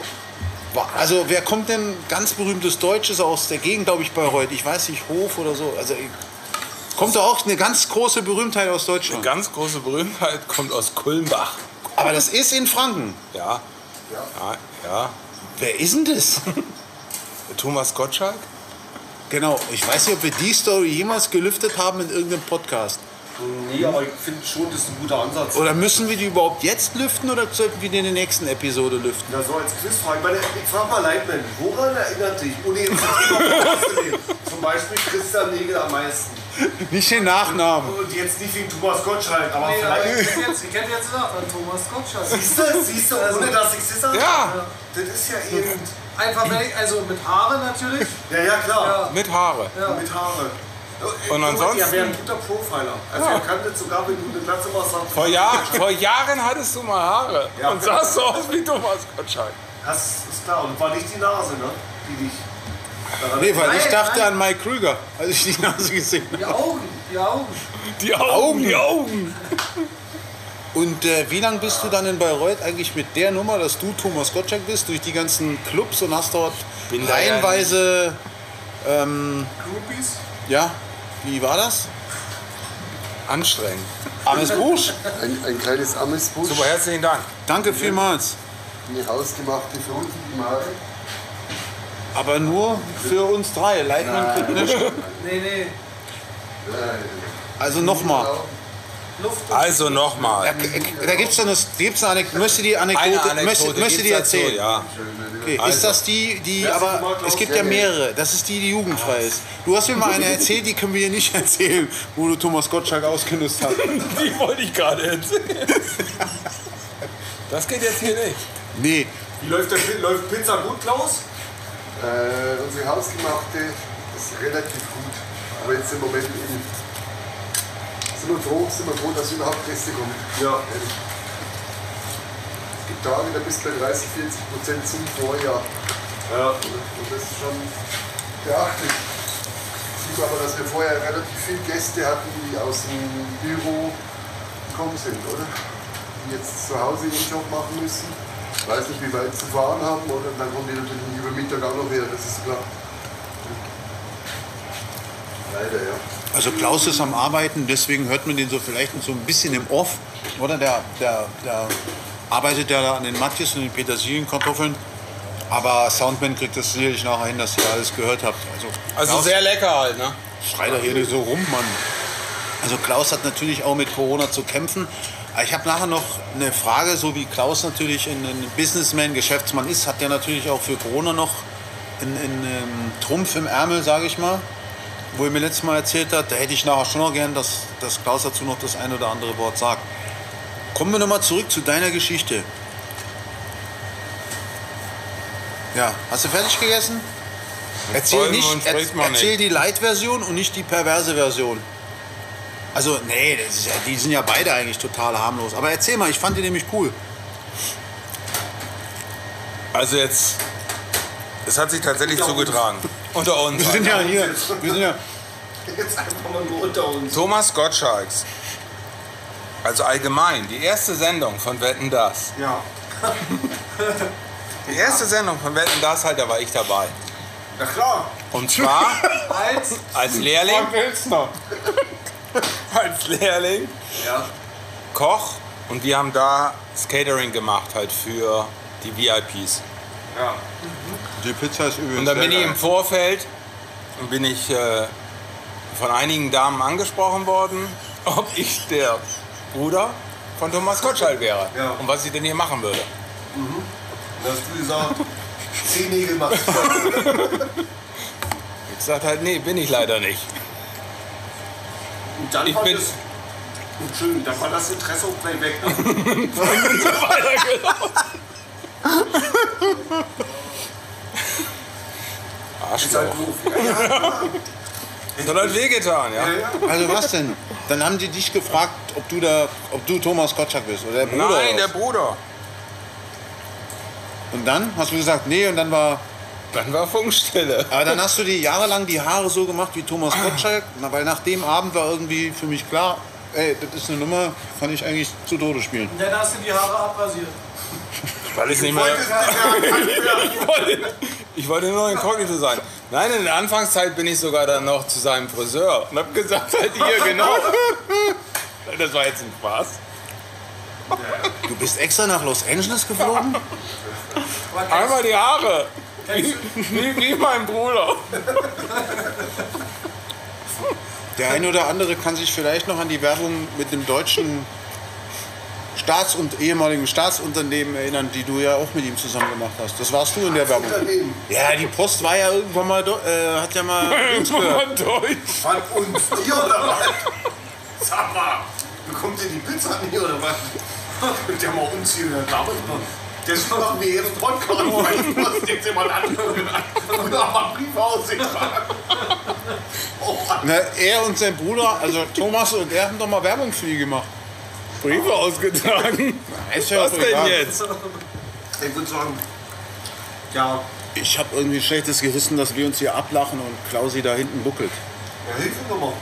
also wer kommt denn ganz berühmtes Deutsches aus der Gegend, glaube ich, bei heute? Ich weiß nicht, Hof oder so. Also kommt doch auch eine ganz große Berühmtheit aus Deutschland. Ganz große Berühmtheit kommt aus Kulmbach. Aber das ist in Franken. Ja. Ja, ja. Wer ist denn das? Thomas Gottschalk? Genau, ich weiß nicht, ob wir die Story jemals gelüftet haben in irgendeinem Podcast. Nee, aber ich finde schon, das ist ein guter Ansatz. Oder müssen wir die überhaupt jetzt lüften oder sollten wir die in der nächsten Episode lüften? Ja, so als Quizfrage. Ich, meine, ich frage mal Leitmann, woran erinnert dich, ohne jetzt das Thema vorzunehmen, zum Beispiel Christian Nägel am meisten? Nicht den Nachnamen. Und jetzt nicht wegen Thomas Gottschalk, aber Nee, aber vielleicht. ich hätte jetzt, ich hätte jetzt gesagt, an Thomas Gottschalk. Siehst du, siehst du, ohne dass ich es sage? Ja. Das ist ja eben. Einfach, wenn ich, also mit Haare natürlich. Ja, ja, klar. Ja. Mit Haare. Mit Haare. Und ansonsten- Er wäre ein guter Profiler. Also, er kann das sogar, wenn du eine Glatze machst, sagen, Vor, Jahr, vor Jahren hattest du mal Haare Ja. und sahst so aus wie Thomas Gottschalk. Das ist klar. Und war nicht die Nase, ne? Die dich. Nee, weil ich Nein, dachte nein. an Mike Krüger, als ich die Nase gesehen habe. Die Augen, die Augen. Die Augen, die Augen. Und äh, wie lange bist du dann in Bayreuth eigentlich mit der Nummer, dass du Thomas Gottschalk bist, durch die ganzen Clubs und hast dort ja reihenweise, Groupies. Ja, wie war das? Anstrengend. Ames Busch. Ein, ein kleines Amesbusch, Super, herzlichen Dank. Danke vielmals. eine hausgemachte Fruchtlimonade. Aber nur für uns drei. Leitmann kriegt nicht. Nee, nee. Also nochmal. Also nochmal. Da gibt es eine, gibt's eine Anekdote. Möchte die Anekdote, Eine Anekdote möchte, möchte die gibt's dazu, erzählen? ja. Okay. Also. Ist das die, die, aber das Klaus? es gibt ja mehrere. Das ist die, die jugendfrei ist. Du hast mir mal eine erzählt, die können wir hier nicht erzählen, wo du Thomas Gottschalk ausgenutzt hast. Die wollte ich gerade erzählen. Das geht jetzt hier nicht. Nee, Wie läuft, der, läuft Pizza gut, Klaus? Äh, unsere hausgemachte ist relativ gut. Aber jetzt im Moment eben. Sind wir froh, sind wir froh, dass überhaupt Gäste kommen. Ja. Tage, da bist du bei 30, 40 Prozent zum Vorjahr. Ja. Und das ist schon beachtlich. Sieht aber, dass wir vorher relativ viele Gäste hatten, die aus dem Büro gekommen sind, oder? Die jetzt zu Hause ihren Job machen müssen. Ich weiß nicht, wie weit sie fahren haben, oder? Und dann kommen die natürlich über Mittag auch noch her, das ist klar. Leider, ja. also Klaus ist am Arbeiten, deswegen hört man den so vielleicht so ein bisschen im Off. Oder der, der, der arbeitet ja da an den Matjes und den Petersilienkartoffeln. Aber Soundman kriegt das sicherlich nachher hin, dass ihr alles gehört habt. Also, Also Klaus, sehr lecker halt, ne? Schrei doch hier nicht so rum, Mann. Also Klaus hat natürlich auch mit Corona zu kämpfen. Ich habe nachher noch eine Frage, so wie Klaus natürlich ein, ein Businessman, Geschäftsmann ist, hat der natürlich auch für Corona noch einen, einen ähm, Trumpf im Ärmel, sage ich mal. Wo er mir letztes Mal erzählt hat, da hätte ich nachher schon noch gern, dass, dass Klaus dazu noch das ein oder andere Wort sagt. Kommen wir nochmal zurück zu deiner Geschichte. Ja, hast du fertig gegessen? Erzähl, nicht, er, erzähl nicht. die Light-Version und nicht die perverse Version. Also, nee, das ist ja, die sind ja beide eigentlich total harmlos. Aber erzähl mal, ich fand die nämlich cool. Also jetzt, es hat sich tatsächlich zugetragen. Unter uns. Wir sind ja hier. Wir sind ja, Jetzt einfach mal nur unter uns. Thomas Gottschalks. Also allgemein, die erste Sendung von Wetten Das. Ja. Die erste Sendung von Wetten Das, halt, da war ich dabei. Na klar. Und zwar Als als Lehrling. Als Lehrling. Ja. Koch. Und wir haben da das Catering gemacht halt für die VIPs. Ja. die Pizza ist übrigens Und dann bin ich im Vorfeld bin ich äh, von einigen Damen angesprochen worden, ob ich der Bruder von Thomas Gottschalk wäre Ja. und was ich denn hier machen würde. Da hast du gesagt, Zehennägel machst Ich sagte halt, nee, bin ich leider nicht. Und dann Ich war bin- das. Schön, dann war das Interesse auch gleich weg. Ne? Ist halt Arschloch. doof. Ja, ja, Das hat halt wehgetan, ja. Also was denn? Dann haben die dich gefragt, ob du da, ob du Thomas Gottschalk bist oder der Bruder. Nein, der? Bruder. Und dann hast du gesagt, nee, und dann war. Dann war Funkstille. Aber dann hast du die jahrelang die Haare so gemacht wie Thomas Gottschalk, weil nach dem Abend war irgendwie für mich klar, ey, das ist eine Nummer, kann ich eigentlich zu Tode spielen. dann hast du die Haare abrasiert. Weil ich nicht mehr. Wollte. Ich wollte, ich wollte nur inkognito sein. Nein, in der Anfangszeit bin ich sogar dann noch zu seinem Friseur und hab gesagt, halt hier, genau. Das war jetzt ein Spaß. Du bist extra nach Los Angeles geflogen? Einmal die Haare. kennst, Wie, wie mein Bruder. Der eine oder andere kann sich vielleicht noch an die Werbung mit dem deutschen Staats- und ehemaligen Staatsunternehmen erinnern, die du ja auch mit ihm zusammen gemacht hast. Das warst du in der Werbung. Ja, die Post war ja irgendwann mal, äh, hat ja mal uns gehört. Deutsch. Von uns dir oder was? Sag mal, bekommt ihr die Pizza nicht oder was? Der mal uns hier damals noch. Deswegen machen wir jetzt Podcast, weil du hast jetzt jemand anderen an. Und haben einen Brief ausgetragen. Oh. Na, er und sein Bruder, also Thomas und er haben doch mal Werbung für die gemacht. Briefe ausgetragen. Ist ja Was auch denn jetzt? Ich würde sagen, ja, Ich habe irgendwie ein schlechtes Gewissen, dass wir uns hier ablachen und Klausi da hinten buckelt. ja hilf mir nochmal.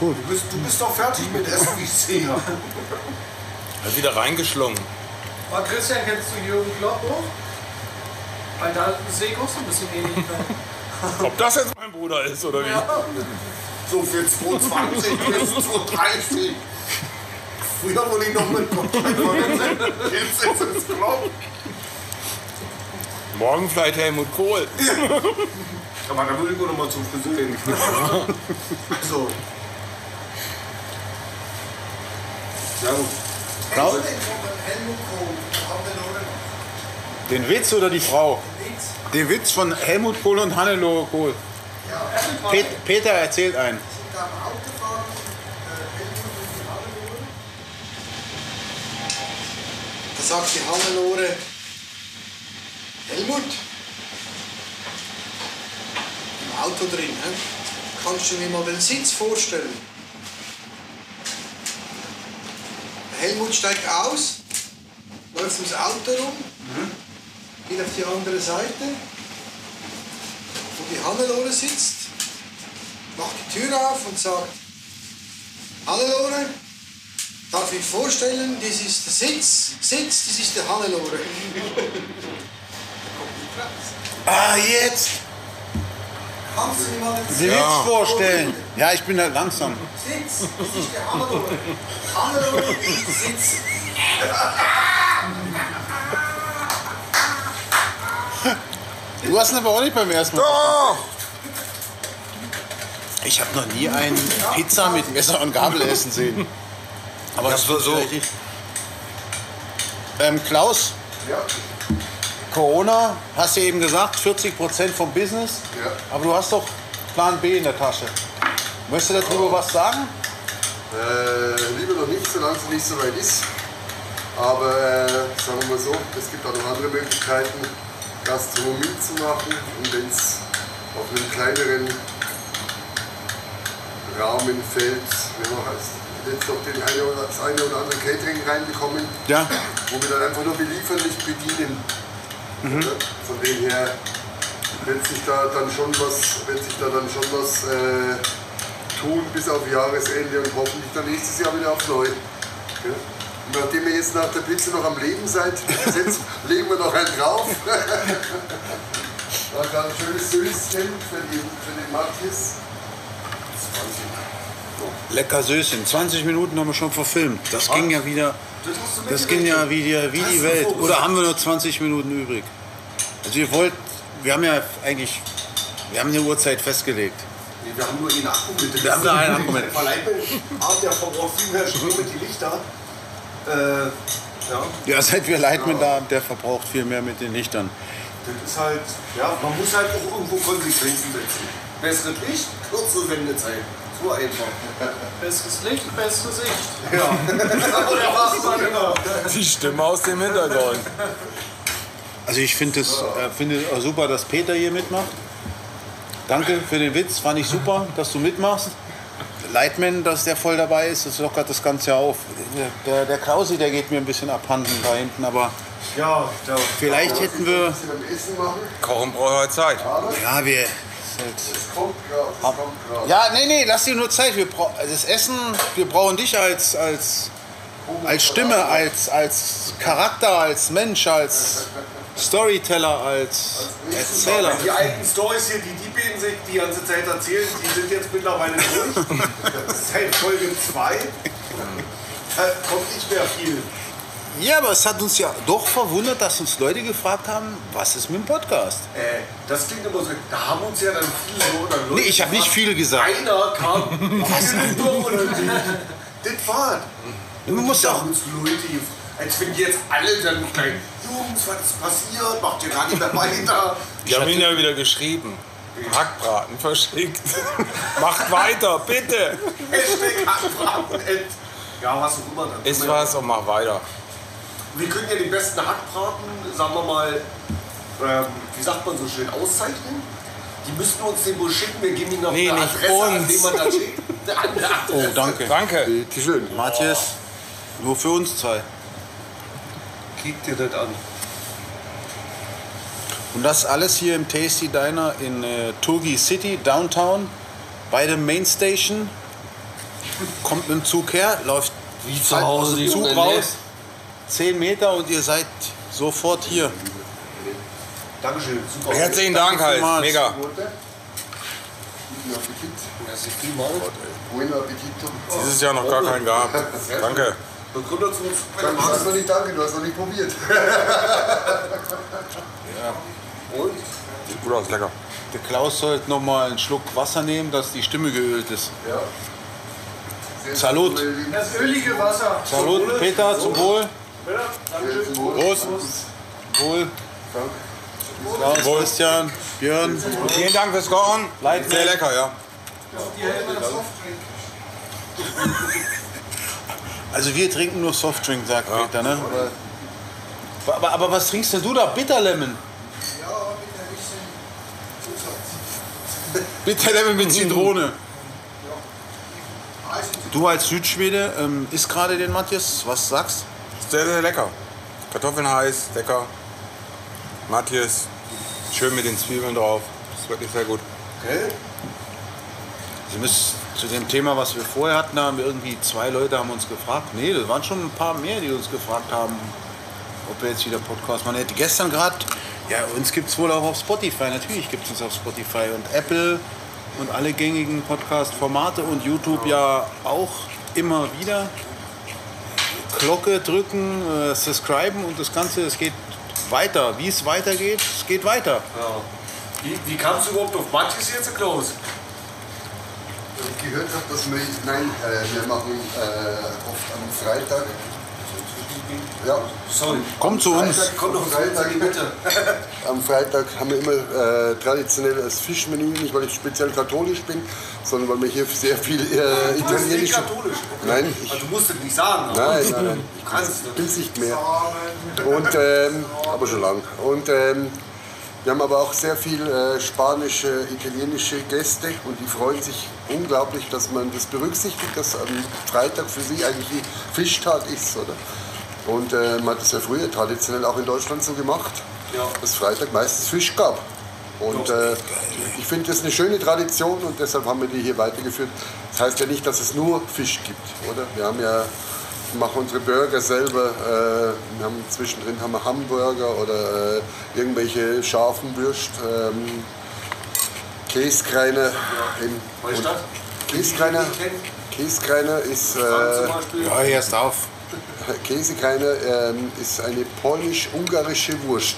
Gut. Du bist, du bist doch fertig mit Essen, wie ich sehe. Hat wieder reingeschlungen. aber Christian, kennst du Jürgen Klopp noch? Weil da sehe ich auch so ein bisschen ähnlich. Ob das jetzt mein Bruder ist oder wie? So für 220 bis 230. Früher wurde ich noch mit Jetzt ist es Klopp. Morgen vielleicht Helmut Kohl. Aber da würde ich nur noch mal zum Friseur gehen. so. Ja gut. Klau Den Witz oder die Frau? Den Witz von Helmut Kohl und Hannelore Kohl. Pet Peter erzählt einen. Sagt die Hannelore, Helmut, im Auto drin, hä? kannst du mir mal den Sitz vorstellen? Der Helmut steigt aus, läuft ums Auto rum, geht auf die andere Seite, wo die Hannelore sitzt, macht die Tür auf und sagt, Hannelore, Darf ich vorstellen, das ist der Sitz. Sitz, das ist der Hannelore. Ah, jetzt! Kannst du mir mal den Den Ja. Vorstellen. Ja, ich bin halt langsam. Sitz, das ist der Hannelore. Hannelore, Sitz. Du hast ihn aber auch nicht beim ersten Mal. Doch! Ich habe noch nie einen Pizza mit Messer und Gabel essen sehen. Aber das so- so. richtig. Ähm, Klaus, Ja, Corona, hast du eben gesagt, 40% vom Business. Ja. Aber du hast doch Plan B in der Tasche. Möchtest du darüber was sagen? äh, lieber noch nicht, solange es nicht so weit ist. Aber äh, sagen wir mal so, es gibt auch noch andere Möglichkeiten, Gastronomie zu machen. Und wenn es auf einem kleineren Rahmen fällt, ja, heißt jetzt doch den eine oder, das eine oder andere Catering reinbekommen, Ja. wo wir dann einfach nur beliefern, nicht bedienen. Oder? Von dem her wird sich da dann schon was, wird sich da dann schon was äh, tun bis auf Jahresende und hoffentlich dann nächstes Jahr wieder aufs Neue. Ja? Und nachdem ihr jetzt nach der Pizza noch am Leben seid, setzt, legen wir noch einen drauf. Dann ein schönes Süßchen für, die, für den Matthias. 20. Lecker Söschen. 20 Minuten haben wir schon verfilmt. Das ging ja wieder. Das ging ja wieder wie die Welt. Oder haben wir nur 20 Minuten übrig? Also ihr wollt, wir haben ja eigentlich, wir haben eine Uhrzeit festgelegt. Nee, wir haben nur einen Akku mit. Wir haben nur einen Akku mit. Verleiht der verbraucht viel mehr Strom mit die Lichter. Äh, ja, Ja, seit wir Lightman da haben, der verbraucht viel mehr mit den Lichtern. das ist halt, ja, man muss halt auch irgendwo Konsequenzen setzen. Besseres Licht, kürzere Sendezeit. So einfach. Besseres Licht, bessere Sicht. Ja. Oder was man immer. Die Stimme aus dem Hintergrund. Also ich finde es äh, finde auch super, dass Peter hier mitmacht. Danke für den Witz, fand ich super, dass du mitmachst. Lightman, dass der voll dabei ist, das lockert das Ganze ja auf. Der, der Klausi, der geht mir ein bisschen abhanden da hinten, aber Ja, vielleicht hätten wir, Kochen braucht heute Zeit. ja, wir, es kommt gerade, es kommt gerade. ja, nee, nee, lass dir nur Zeit. Wir brau- das Essen, wir brauchen dich als, als, als Stimme, als, als Charakter, als Mensch, als Storyteller, als Erzähler. Die alten Stories hier, die die beiden sich die ganze Zeit erzählen, die sind jetzt mittlerweile durch. Seit Folge 2. Da kommt nicht mehr viel. Ja, aber es hat uns ja doch verwundert, dass uns Leute gefragt haben, was ist mit dem Podcast? Äh, das klingt immer so. Da haben uns ja dann viele so oder Leute Nee, ich habe nicht viele gesagt. Einer kam, was ist denn? Das war's. Man muss da auch, uns Leute, als wenn die jetzt alle dann gleich, Jungs, was ist passiert? Macht ihr gar nicht mehr weiter? Die haben ihn ja wieder geschrieben. Hackbraten verschickt. Macht weiter, bitte. Hashtag Hackbraten. Ja, was auch immer. dann. Ist was und mach weiter. Wir können ja den besten Hackbraten, sagen wir mal, ähm, wie sagt man so schön, auszeichnen. Die müssten uns den wohl schicken, wir geben ihnen noch Nee, eine nicht Adresse, an uns. die man da schickt. Oh, danke. Danke. Bitte schön. Matthias, nur für uns zwei. Kick dir das an. Und das alles hier im Tasty Diner in äh, Turgi City, Downtown, bei der Main Station. Kommt mit dem Zug her, läuft Wie zu Hause die Zug raus, 10 Meter und ihr seid sofort hier. Dankeschön, super. Herzlichen Dank halt. vielmals. Mega. Guten Appetit. Das ist vielmal. Buen Appetit. Dieses Jahr noch gar keinen gehabt. Danke. Begründer zu uns. Du hast noch nicht danke, du hast noch nicht probiert. Und? Sieht gut aus, lecker. Der Klaus sollte noch mal einen Schluck Wasser nehmen, dass die Stimme geölt ist. Ja. Salut. Das ölige Wasser. Salut, Peter, zum Wohl. Prost. Wohl. Klaus, Wohl. Christian, Björn. Vielen Dank fürs Kochen. Leid- Sehr lecker, ja. Also wir trinken nur Softdrink, sagt Peter, ne? Aber, aber, aber was trinkst denn du da? Bitterlemon? Bitterlemon mit Zitrone. Du als Südschwede, ähm, isst gerade den Matthias, was sagst Sehr, sehr lecker. Kartoffeln heiß, lecker. Matthias, schön mit den Zwiebeln drauf. Das ist wirklich sehr gut. Sie müssen zu dem Thema, was wir vorher hatten, haben wir irgendwie zwei Leute haben uns gefragt. Nee, das waren schon ein paar mehr, die uns gefragt haben, ob wir jetzt wieder Podcast machen. hätte gestern gerade, ja, uns gibt es wohl auch auf Spotify. Natürlich gibt es uns auf Spotify und Apple und alle gängigen Podcast-Formate und YouTube ja auch immer wieder. Glocke drücken, äh, subscriben und das Ganze, es geht weiter. Wie es weitergeht, es geht weiter. Ja. Wie, wie kamst du überhaupt auf Matthias jetzt, Klaus? ich gehört habe, dass wir, nein, äh, wir machen äh, oft am Freitag. Ja, Sorry. Komm zu uns. Freitag, Komm doch Freitag, bitte. Am Freitag haben wir immer äh, traditionell das Fischmenü, nicht weil ich speziell katholisch bin, sondern weil wir hier sehr viel äh, Du nicht italienische. katholisch. Okay. Nein, ich- Also, du musst es nicht sagen. aber Nein, nein, nein. Du kannst es. es nicht mehr. Und, ähm, aber schon lang. Und ähm, wir haben aber auch sehr viel äh, spanische, italienische Gäste und die freuen sich unglaublich, dass man das berücksichtigt, dass am Freitag für sie eigentlich die Fischtag ist, oder? Und äh, man hat das ja früher traditionell auch in Deutschland so gemacht, Ja. dass Freitag meistens Fisch gab. Und äh, ich finde das eine schöne Tradition und deshalb haben wir die hier weitergeführt. Das heißt ja nicht, dass es nur Fisch gibt, oder? Wir haben ja wir machen unsere Burger selber. Äh, wir haben zwischendrin haben wir Hamburger oder äh, irgendwelche scharfen Würst. Ähm, Käskreiner. in- ist und das? Käskreiner, Käskreiner ist, äh. Ja, erst auf. Käsekreiner ähm, ist eine polnisch-ungarische Wurst.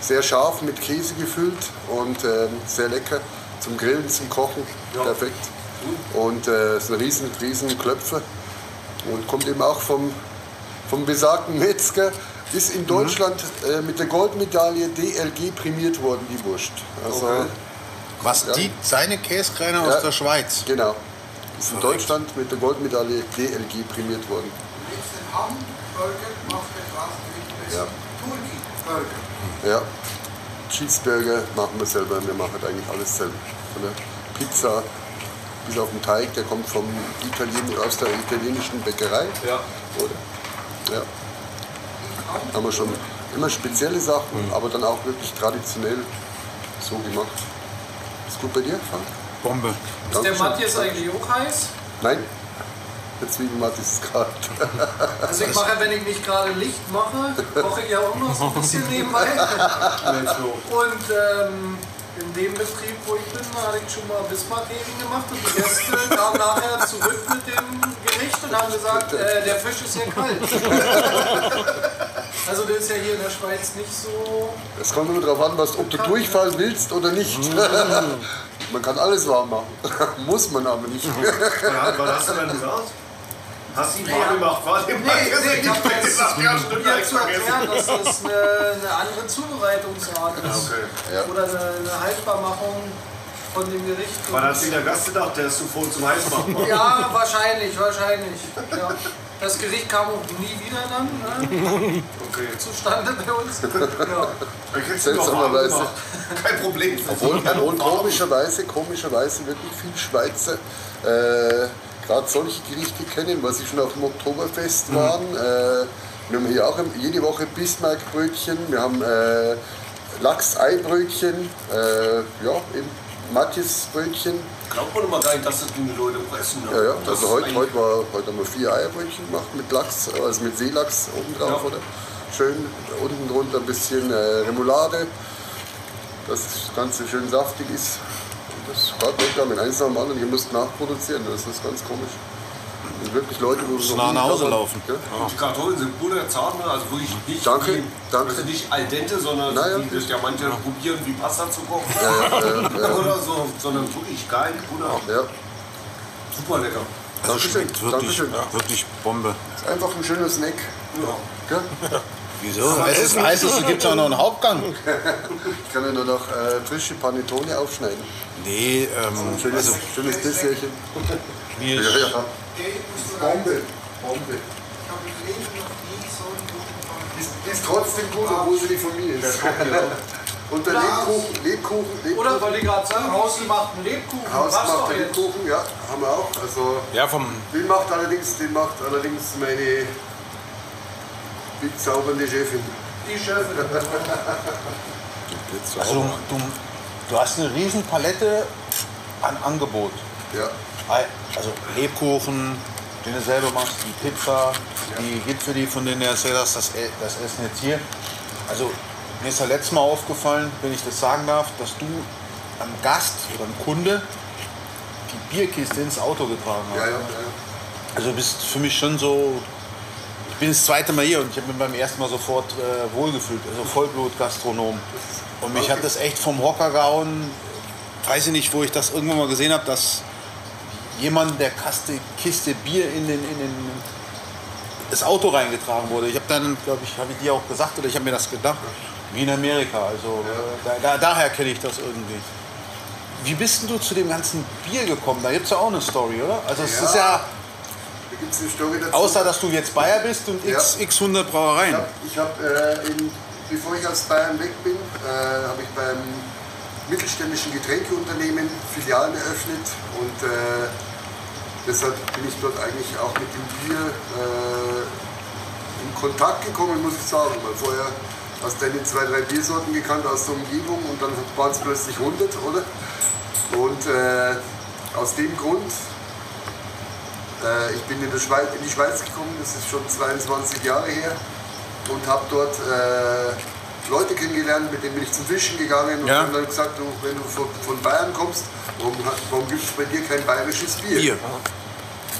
Sehr scharf mit Käse gefüllt und ähm, sehr lecker zum Grillen, zum Kochen. Perfekt. Und äh, ist ein riesen, riesen Klöpfer und kommt eben auch vom, vom besagten Metzger. Ist in Deutschland äh, mit der Goldmedaille DLG prämiert worden, die Wurst. Also, Okay. Was, die, seine Käskreiner Ja. aus der Schweiz? Genau. Ist in Deutschland mit der Goldmedaille DLG prämiert worden. Hamburger macht der Glas Ja. Turkey-Burger. Ja. Cheeseburger machen wir selber. Wir machen eigentlich alles selber. Von der Pizza bis auf den Teig, der kommt vom Italien, aus der italienischen Bäckerei. Ja. Oder? Ja. Haben wir schon immer spezielle Sachen, aber dann auch wirklich traditionell so gemacht. Ist gut bei dir, Frank? Bombe. Ist der Dankeschön. Matthias eigentlich auch heiß? Nein. Der Zwiebelmatt ist kalt. Also ich mache, wenn ich nicht gerade Licht mache, koche ich ja auch noch so ein bisschen nebenbei. Und ähm, in dem Betrieb, wo ich bin, hatte ich schon mal Bismarck-Hering gemacht und die Gäste kamen nachher zurück mit dem Gericht und haben gesagt, äh, der Fisch ist ja kalt. Also der ist ja hier in der Schweiz nicht so... Es kommt immer darauf an, was, ob du durchfallen willst oder nicht. man kann alles warm machen. Muss man aber nicht. Ja, was hast du denn gesagt? Hast du ihn warm gemacht? War dem Nee, nee, ich habe jetzt ja, zu erklären, dass das eine, eine andere Zubereitungsart ist. Okay. Ja. Oder eine, eine Haltbarmachung von dem Gericht. Wann hat sich der Gast gedacht, der ist zu voll zum Heißmachen? Ja, wahrscheinlich, wahrscheinlich. Ja. Das Gericht kam auch nie wieder dann ne, Okay. zustande bei uns. Ja. Dann kriegst du noch warm Seltsamerweise. Kein Problem. Obwohl, obwohl komischerweise, komischerweise wirklich viel Schweizer äh, gerade solche Gerichte kennen, weil sie schon auf dem Oktoberfest waren. Äh, wir haben hier auch jede Woche Bismarckbrötchen, wir haben äh, Lachseibrötchen, äh, ja, eben Matthiasbrötchen. Glaubt man immer gar nicht, dass das die Leute fressen. Ne? Ja, ja. Das Also heute, heute, war, heute haben wir vier Eierbrötchen gemacht mit Lachs, also mit Seelachs oben drauf, Ja. oder? Schön, unten drunter ein bisschen äh, Remoulade, dass das Ganze schön saftig ist. Das lecker mit eins nach dem anderen. Ihr müsst nachproduzieren, das ist ganz komisch. Das sind wirklich Leute, wo Müssen nach Hause laufen. Ja? Die Kartoffeln sind butterzart, also wirklich nicht, Danke, wie, danke. Also nicht al dente, sondern Naja, wie das ja manche probieren, wie Pasta zu kochen. Ja, ja, Oder so, sondern wirklich geil, Butter. ja. Super lecker. Also Dankeschön, schmeckt wirklich, Dankeschön. wirklich Bombe. Ist einfach ein schöner Snack. Ja. Wieso? Es ist heiß, es gibt auch noch einen Hauptgang. Ich kann ja nur noch äh, frische Panettone aufschneiden. Nee, ähm, Schönes, also schönes Dessertchen. Ja, ist, ja. Bombe. Bombe. Ich habe im Leben noch nie so einen guten Pfanne. Ist, ist trotzdem gut, obwohl sie nicht von mir ist. Und der Lebkuchen, Lebkuchen, Lebkuchen. Oder wollte ich gerade sagen, hausgemachten Lebkuchen. Jetzt. Lebkuchen, ja, haben wir auch. Also, ja vom, den macht allerdings, den macht allerdings meine bezaubernde Chefin. Die Chefin. also du, du, du hast eine riesen Palette an Angebot. Ja, Also Lebkuchen, den du selber machst, die Pizza, die Gipfeli, von denen du erzählt hast, das, E- das Essen jetzt hier. Also mir ist ja letztes Mal aufgefallen, wenn ich das sagen darf, dass du einem Gast oder einem Kunde die Bierkiste ins Auto getragen hast. ja, ja. ja. Also du bist für mich schon so. Ich bin das zweite Mal hier und ich habe mich beim ersten Mal sofort äh, wohlgefühlt. Also Vollblut-Gastronom. Und mich hat das echt vom Hocker gehauen. Weiß ich nicht, wo ich das irgendwann mal gesehen habe, dass jemanden, der Kaste, Kiste Bier in, den, in den, das Auto reingetragen wurde. Ich habe dann, glaube ich, habe ich dir auch gesagt oder ich habe mir das gedacht, wie in Amerika. Also äh, da, da, daher kenne ich das irgendwie. Wie bist denn du zu dem ganzen Bier gekommen? Da gibt es ja auch eine Story, oder? Also es Ja. ist ja, Da gibt es eine Story dazu. außer dass du jetzt Bayer bist und Ja. x, x 100 Brauereien. Ich habe, äh, in- bevor ich aus Bayern weg bin, äh, habe ich beim mittelständischen Getränkeunternehmen Filialen eröffnet und äh, deshalb bin ich dort eigentlich auch mit dem Bier äh, in Kontakt gekommen, muss ich sagen, weil vorher hast du deine zwei, drei Biersorten gekannt aus der Umgebung und dann waren es plötzlich 100, oder? Und äh, aus dem Grund äh, ich bin in, Schweiz, in die Schweiz gekommen, das ist schon 22 Jahre her und habe dort äh, Leute kennengelernt, mit denen bin ich zum Fischen gegangen und Ja. haben dann gesagt, du, wenn du von, von Bayern kommst, warum, warum gibt es bei dir kein bayerisches Bier? Bier.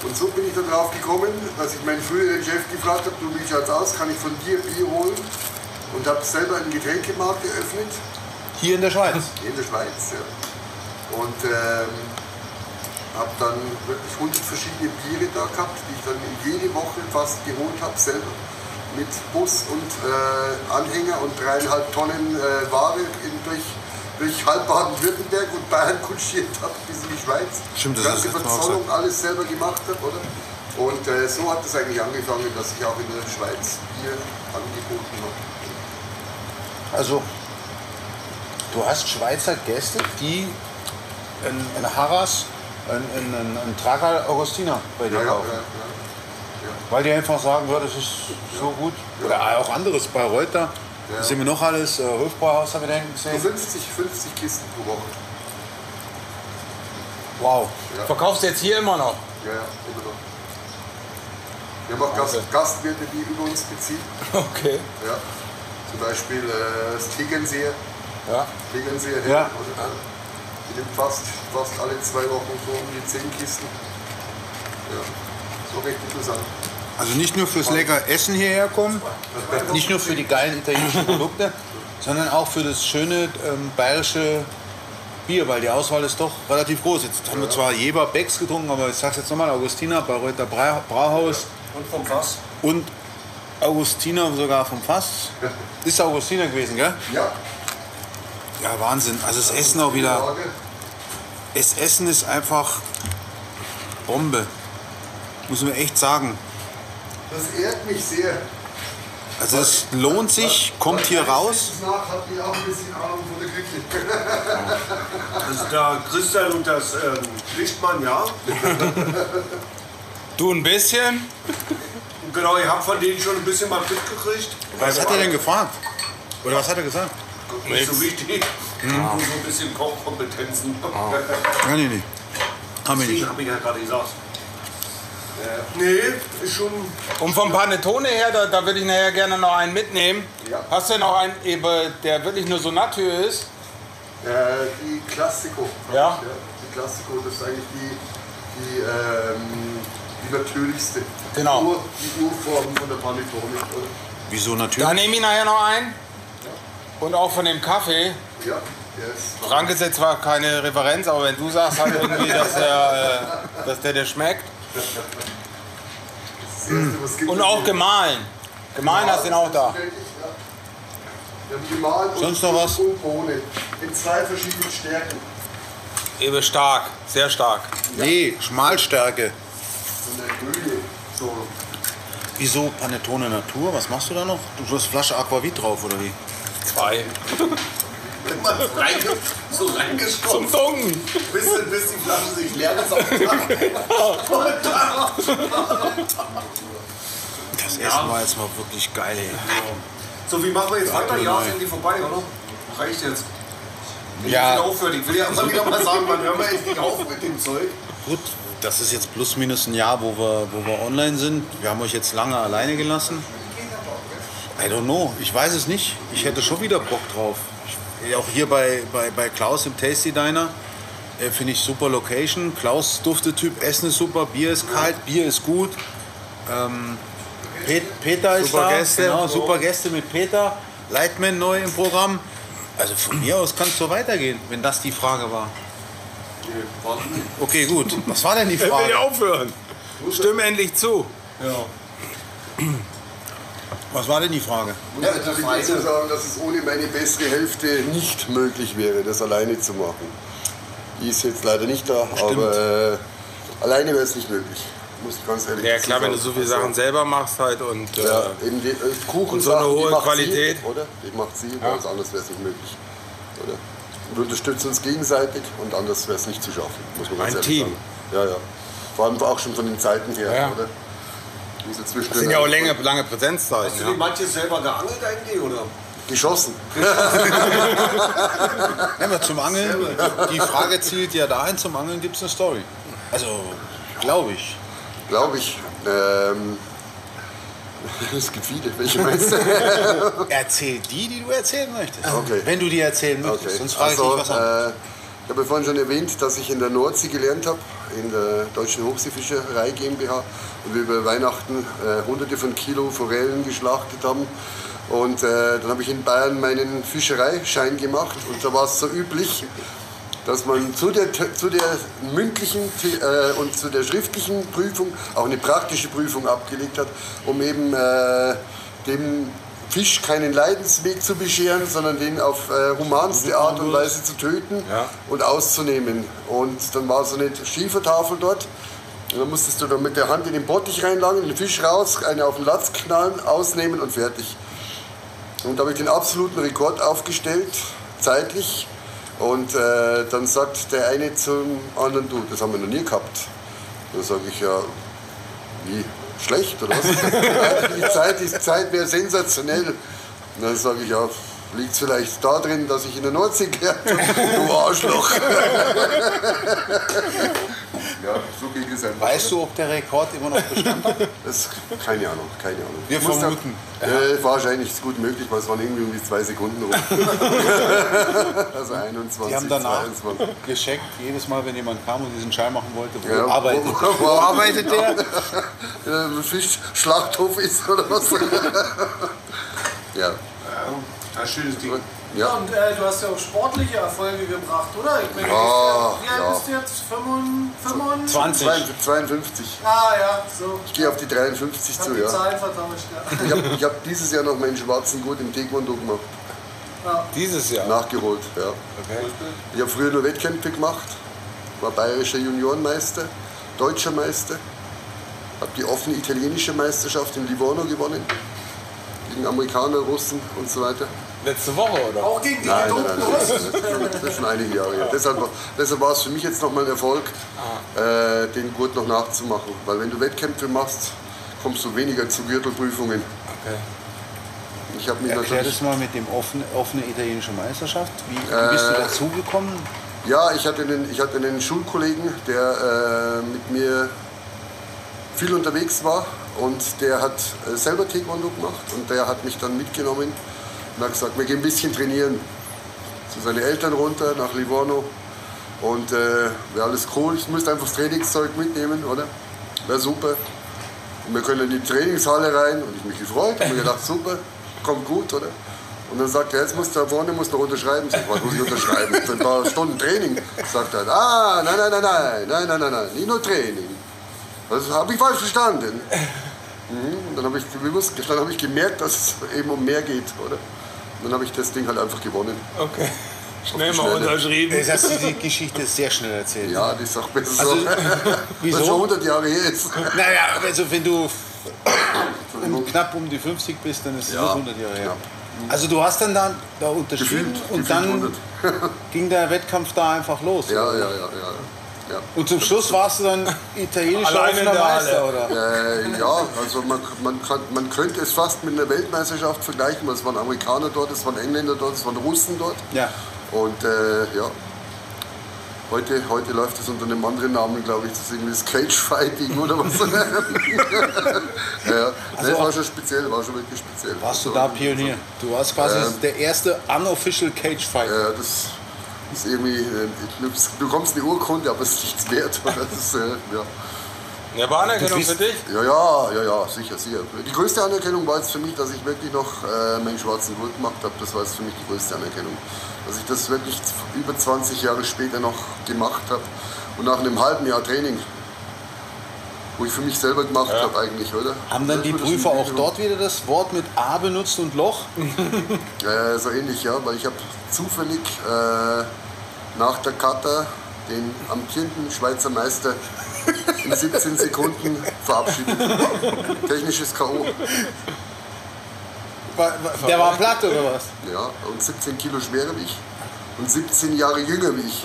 Und so bin ich dann drauf gekommen, dass ich meinen früheren Chef gefragt habe, du wie schaut's aus, kann ich von dir Bier holen? Und habe selber einen Getränkemarkt eröffnet Hier in der Schweiz. in der Schweiz. Ja. Und ähm, habe dann wirklich 100 verschiedene Biere da gehabt, die ich dann jede Woche fast geholt habe, selber. Mit Bus und äh, Anhänger und dreieinhalb Tonnen äh, Ware in, durch, durch halb Baden-Württemberg und Bayern kutschiert habe bis in die Schweiz. Stimmt, das Ganze Verzollung, alles selber gemacht habe, oder? Und äh, so hat es eigentlich angefangen, dass ich auch in der Schweiz Bier angeboten habe. Also, du hast Schweizer Gäste, die in, in Harras einen, einen, einen Tragal Augustiner bei dir Ja, kaufen. ja, ja. Weil die einfach sagen, ja, das ist so gut. Oder auch anderes bei Reuter. Ja. Sind wir noch alles. Äh, Hofbrauhaus haben wir da hinten So gesehen. 50, 50 Kisten pro Woche. Wow. Verkaufst du jetzt hier immer noch? Ja, ja, immer noch. Wir haben auch Gast, Gastwirte, die über uns beziehen. Okay. Ja. Zum Beispiel äh, das Tegernseer. Ja. Tegernseer Ja. oder, äh, die nimmt fast, fast alle zwei Wochen so um die 10 Kisten. Ja, so recht interessant. Also nicht nur fürs lecker Essen hierher kommen, nicht nur für die geilen italienischen Produkte, sondern auch für das schöne ähm, bayerische Bier, weil die Auswahl ist doch relativ groß. Jetzt haben wir zwar Jeber Becks getrunken, aber ich sag's jetzt nochmal, Augustiner, Bayreuther Brau- Brauhaus Und vom Fass. und Augustiner sogar vom Fass. Ist Augustiner gewesen, gell? Ja, Ja, Wahnsinn. Also das Essen auch wieder. Das Essen ist einfach Bombe. Muss man echt sagen. Das ehrt mich sehr. Also es lohnt sich, kommt hier raus. Nach habt ihr auch ein bisschen Ahnung von der Küche. Also der Christian und das ähm, Lichtmann, ja. Du ein bisschen? Genau, ich habe von denen schon ein bisschen mal mitgekriegt. Was hat er denn gefragt? Oder was hat er gesagt? Nicht so wichtig. Nur so ein bisschen Kochkompetenzen. Kann ich nicht. Haben wir nicht. habe ich ja gerade gesagt. Äh, nee, ist schon. Und vom Panettone her, da, da würde ich nachher gerne noch einen mitnehmen. Ja. Hast du noch einen, eben, der wirklich nur so Natur ist? Äh, die Klassiko. Ja. Die Klassiko, das ist eigentlich die, die, ähm, die natürlichste. Genau. Die, Ur, die Urform von der Panettone. oder? Wieso Da natürlich? nehme ich nachher noch einen. Und auch von dem Kaffee. Ja, der ist. Frank ist jetzt zwar keine Referenz, aber wenn du sagst halt irgendwie, dass der, äh, dass der dir schmeckt. Erste, Und auch gemahlen. Gemahlen hast du den auch da. Ja. Wir haben gemahlen und, Sonst noch was? und Bohnen. In zwei verschiedenen Stärken. Eben stark, sehr stark. Nee, Schmalstärke. Von der Höhe. So. Wieso Panettone Natur? Was machst du da noch? Du hast Flasche Aquavit drauf, oder wie? Zwei. Immer reinge so reingeschoben, Zum Dunken. bis, bis die Flasche sich leer gesaugt Das Essen war jetzt mal wirklich geil, ey. So, wie machen wir jetzt weiter? Ja, ist endlich vorbei, oder? Reicht jetzt. Ja. ich wieder aufhören. Ich will ja immer wieder mal sagen, wann hören wir endlich auf mit dem Zeug? Gut, das ist jetzt plus minus ein Jahr, wo wir, wo wir online sind. Wir haben euch jetzt lange alleine gelassen. I don't know, ich weiß es nicht. Ich hätte schon wieder Bock drauf. Ich, auch hier bei, bei, bei Klaus im Tasty Diner äh, finde ich super Location. Klaus Duftetyp, Essen ist super, Bier ist kalt, Bier ist gut. Ähm, Pet, Peter ist Super da, Gäste. genau, super Gäste mit Peter. Lightman neu im Programm. Also von mir aus kann es so weitergehen, wenn das die Frage war. Okay, gut. Was war denn die Ich will Frage? aufhören. Stimm endlich zu. Was war denn die Frage? Ja, ich will dazu sagen, dass es ohne meine bessere Hälfte nicht möglich wäre, das alleine zu machen. Die ist jetzt leider nicht da, aber äh, alleine wäre es nicht möglich. Muss ich ganz ehrlich Ja klar, wenn du so viele Sachen selber machst halt und äh, Ja, eben die äh, Kuchen Und so eine hohe die Qualität. Sie, oder? Die macht sie, weil anders wäre es nicht möglich. Oder? Wir unterstützen uns gegenseitig und anders wäre es nicht zu schaffen, muss man ganz Ein ehrlich Team. sagen. Ja, ja. Vor allem auch schon von den Zeiten her, Ja. oder? Jetzt zwischendrin das sind ja auch lange, lange Präsenzzeiten. Hast du die Ja. manche selber geangelt eigentlich, oder? Geschossen. Ja, zum Angeln, die Frage zielt ja dahin, zum Angeln gibt es eine Story. Also, glaube ich. Glaube ich. Ähm, es gibt viele. Welche meinst du? Erzähl die, die du erzählen möchtest. Okay. Wenn du die erzählen möchtest. Okay. Sonst frage ich Also, dich was an. äh, ich habe ja vorhin schon erwähnt, dass ich in der Nordsee gelernt habe, in der Deutschen Hochseefischerei GmbH und wir über Weihnachten äh, hunderte von Kilo Forellen geschlachtet haben. Und äh, dann habe ich in Bayern meinen Fischereischein gemacht und da war es so üblich, dass man zu der, zu der mündlichen äh, und zu der schriftlichen Prüfung auch eine praktische Prüfung abgelegt hat, um eben äh, dem Fisch keinen Leidensweg zu bescheren, sondern den auf äh, humanste Art und Weise zu töten Ja. und auszunehmen. Und dann war so eine Schiefertafel dort. Und dann musstest du dann mit der Hand in den Bottich reinlangen, den Fisch raus, einen auf den Latz knallen, ausnehmen und fertig. Und da habe ich den absoluten Rekord aufgestellt, zeitlich. Und äh, dann sagt der eine zum anderen, du, das haben wir noch nie gehabt. Da sage ich, ja, wie, schlecht oder was? die Zeit, die Zeit wäre sensationell. Und dann sage ich, ja, liegt es vielleicht da drin, dass ich in der Nordsee gelernt? Du Arschloch. ja, so ging es einfach. Weißt du, ob der Rekord immer noch Bestand hat? Das, keine Ahnung, keine Ahnung. Wir Muss da- vermuten. Äh, wahrscheinlich ist gut möglich, weil es waren irgendwie um die zwei Sekunden rum. also 21, Die haben danach 22. gescheckt, jedes Mal, wenn jemand kam und diesen Schein machen wollte, wo Ja, arbeitet, wo- wo, wo- arbeitet der? Äh, Fischschlachthof ist oder was? ja. Ein schönes Ding. Ja. Und äh, du hast ja auch sportliche Erfolge gebracht, oder? Ich meine, Ja, wie alt ja. bist du jetzt? 25? 20. 52. Ah ja, so. Ich gehe auf die 53 Ich zu, die ja. Zahlen vertauscht, ja. Ich habe ich hab dieses Jahr noch meinen schwarzen Gurt im Taekwondo gemacht. Dieses Jahr. Nachgeholt, ja. Okay. Ich habe früher nur Wettkämpfe gemacht, war bayerischer Juniorenmeister, deutscher Meister, habe die offene italienische Meisterschaft in Livorno gewonnen, gegen Amerikaner, Russen und so weiter. Letzte Woche, oder? Auch gegen die Nein, nein, nein, das ist das ist schon einige Jahre her. Deshalb, war- deshalb war es für mich jetzt nochmal ein Erfolg, äh, den Gurt noch nachzumachen. Weil wenn du Wettkämpfe machst, kommst du weniger zu Gürtelprüfungen. Okay. Ich habe mich Erklär natürlich... das mal mit dem offenen offene italienische Meisterschaft. Wie, wie bist du Äh, dazugekommen? Ja, ich hatte einen, ich hatte einen Schulkollegen, der äh, mit mir viel unterwegs war und der hat äh, selber Taekwondo gemacht und der hat mich dann mitgenommen und hat gesagt, wir gehen ein bisschen trainieren. Zu seinen Eltern runter nach Livorno und äh, wäre alles cool. Ich musste einfach das Trainingszeug mitnehmen, oder? Wäre super. Und wir können in die Trainingshalle rein und ich mich gefreut und mir gedacht, super, kommt gut, oder? Und dann sagt er, jetzt musst du da vorne musst du noch unterschreiben. Sag, ich, was muss ich unterschreiben? Für ein paar Stunden Training. Sagt er, ah, nein, nein, nein, nein, nein, nein, nein, nein, nicht nur Training. Das habe ich falsch verstanden. Mhm. Und dann habe ich, bewusst- dann habe ich gemerkt, dass es eben um mehr geht, oder? Und dann habe ich das Ding halt einfach gewonnen. Okay. Schnell die mal unterschrieben. Jetzt hast du die Geschichte sehr schnell erzählt. Ja, das ist auch besser Also, so. wieso? Weil schon 100 Jahre her ist. Naja, also wenn du um, knapp um die 50 bist, dann ist es Ja, das 100 Jahre her. knapp. Also du hast dann da, da unterschrieben Gefühlt, und gefühlt dann 100. ging der Wettkampf da einfach los. Ja, ja, ja, ja. Ja. Und zum Schluss warst du dann italienischer Meister, Halle. oder? Äh, ja, also man, man, kann, man könnte es fast mit einer Weltmeisterschaft vergleichen, weil es waren Amerikaner dort, es waren Engländer dort, es waren Russen dort. Ja. Und äh, ja, heute, heute läuft es unter einem anderen Namen, glaube ich, das ist irgendwie das Cage Fighting oder was. ja, ja. Nee, das war schon speziell, war schon wirklich speziell. Also Warst du Also, da Pionier? Du warst quasi Ähm, der erste unofficial Cage Fight. Ja, das ist irgendwie, äh, du bekommst eine Urkunde, aber es ist nichts wert. Das ist, äh, ja. Ja, war Anerkennung für dich? Ja, ja, ja, ja, sicher, sicher. Die größte Anerkennung war jetzt für mich, dass ich wirklich noch äh, meinen schwarzen Gurt gemacht habe. Das war jetzt für mich die größte Anerkennung. Dass ich das wirklich über 20 Jahre später noch gemacht habe. Und nach einem halben Jahr Training, wo ich für mich selber gemacht habe eigentlich, oder? Haben dann die Prüfer auch dort wieder das Wort mit A benutzt und Loch? Äh, so ähnlich, ja, weil ich habe zufällig äh, nach der Kata den amtierenden Schweizer Meister in 17 Sekunden verabschiedet. Technisches K.O. Der war platt oder was? Ja, und 17 Kilo schwerer wie ich. Und 17 Jahre jünger wie ich.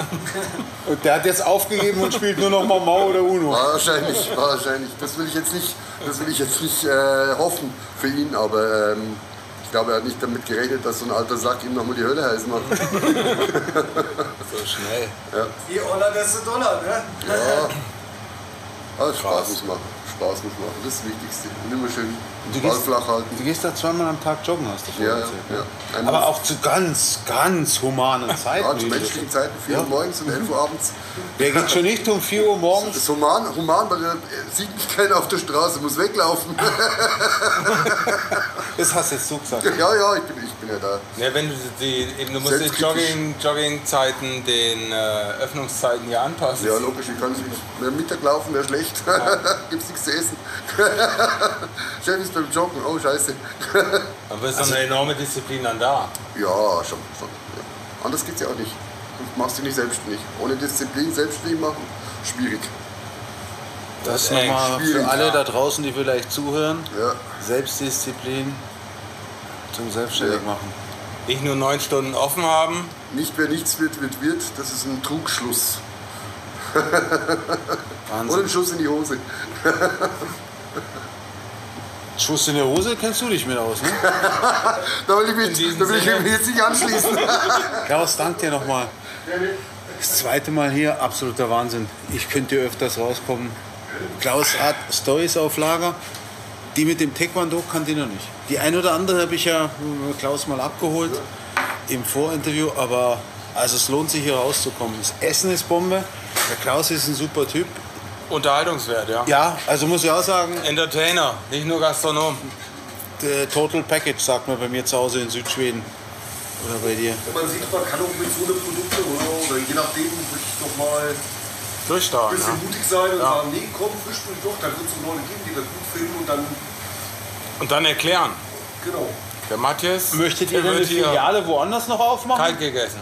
Und der hat jetzt aufgegeben und spielt nur noch mal Mau oder Uno. Wahrscheinlich, wahrscheinlich. Das will ich jetzt nicht, das will ich jetzt nicht äh, hoffen für ihn, aber ähm, ich glaube, er hat nicht damit gerechnet, dass so ein alter Sack ihm nochmal die Hölle heiß macht. So schnell. Die Oller, das ist Dollar, ne? Ja. Aber Spaß muss machen. Spaß muss machen. Das ist das Wichtigste. Und immer schön Du den gehst, flach halten. du gehst da zweimal am Tag joggen, hast du Ja, vorhin ja, erzählt. ja. Aber auch zu ganz, ganz humanen Zeiten. Ja, zu du menschlichen das- Zeiten, 4 Uhr morgens und 11 Uhr abends. Der geht schon nicht um 4 Uhr Das morgens. ist human, human weil er sieht mich keiner auf der Straße, muss weglaufen. Das hast jetzt du gesagt. ja, ja, ich bin, ich bin ja da. Ja, wenn du die, eben, du musst die Selbstkritisch. Jogging, Joggingzeiten den äh, Öffnungszeiten hier anpassen. Ja, logisch, ich kann nicht. Mehr Mittag laufen wäre schlecht. Gibt's nichts zu essen. Chef ist beim Joggen, oh Scheiße. Aber ist so eine enorme Disziplin dann da. ja, schon. schon ja. Anders geht's ja auch nicht. Du machst dich nicht selbstständig. Ohne Disziplin selbstständig machen, schwierig. Das ist eng, nochmal für alle ja. da draußen, die vielleicht zuhören. Ja. Selbstdisziplin zum Selbstständig Ja. machen. Nicht nur neun Stunden offen haben. Nicht wer nichts wird, wird, wird. Das ist ein Trugschluss. Und Wahnsinn. ein Schuss in die Hose. Schuss in der Hose kennst du dich mit aus, ne? Da will ich mich, da will ich mich jetzt nicht anschließen. Klaus, danke dir nochmal. Das zweite Mal hier, absoluter Wahnsinn. Ich könnte öfters rauskommen. Klaus hat Stories auf Lager. Die mit dem Taekwondo kannte ich noch nicht. Die ein oder andere habe ich ja äh, Klaus mal abgeholt im Vorinterview, aber also es lohnt sich hier rauszukommen. Das Essen ist Bombe. Der Klaus ist ein super Typ. Unterhaltungswert, ja. Ja, also muss ich auch sagen, Entertainer, nicht nur Gastronom. Total Package sagt man bei mir zu Hause in Südschweden. Oder bei dir. Man sieht, man kann auch mit so einem Produkte oder, oder je nachdem wirklich noch mal ein Durchstarten. bisschen Ja. mutig sein und Ja. sagen, nee, komm, frisch mich doch, dann wird es Leute geben, die das gut finden und dann, Und dann erklären. genau. Der Matthias Möchtet ihr denn eine Filiale woanders noch aufmachen? kalt gegessen.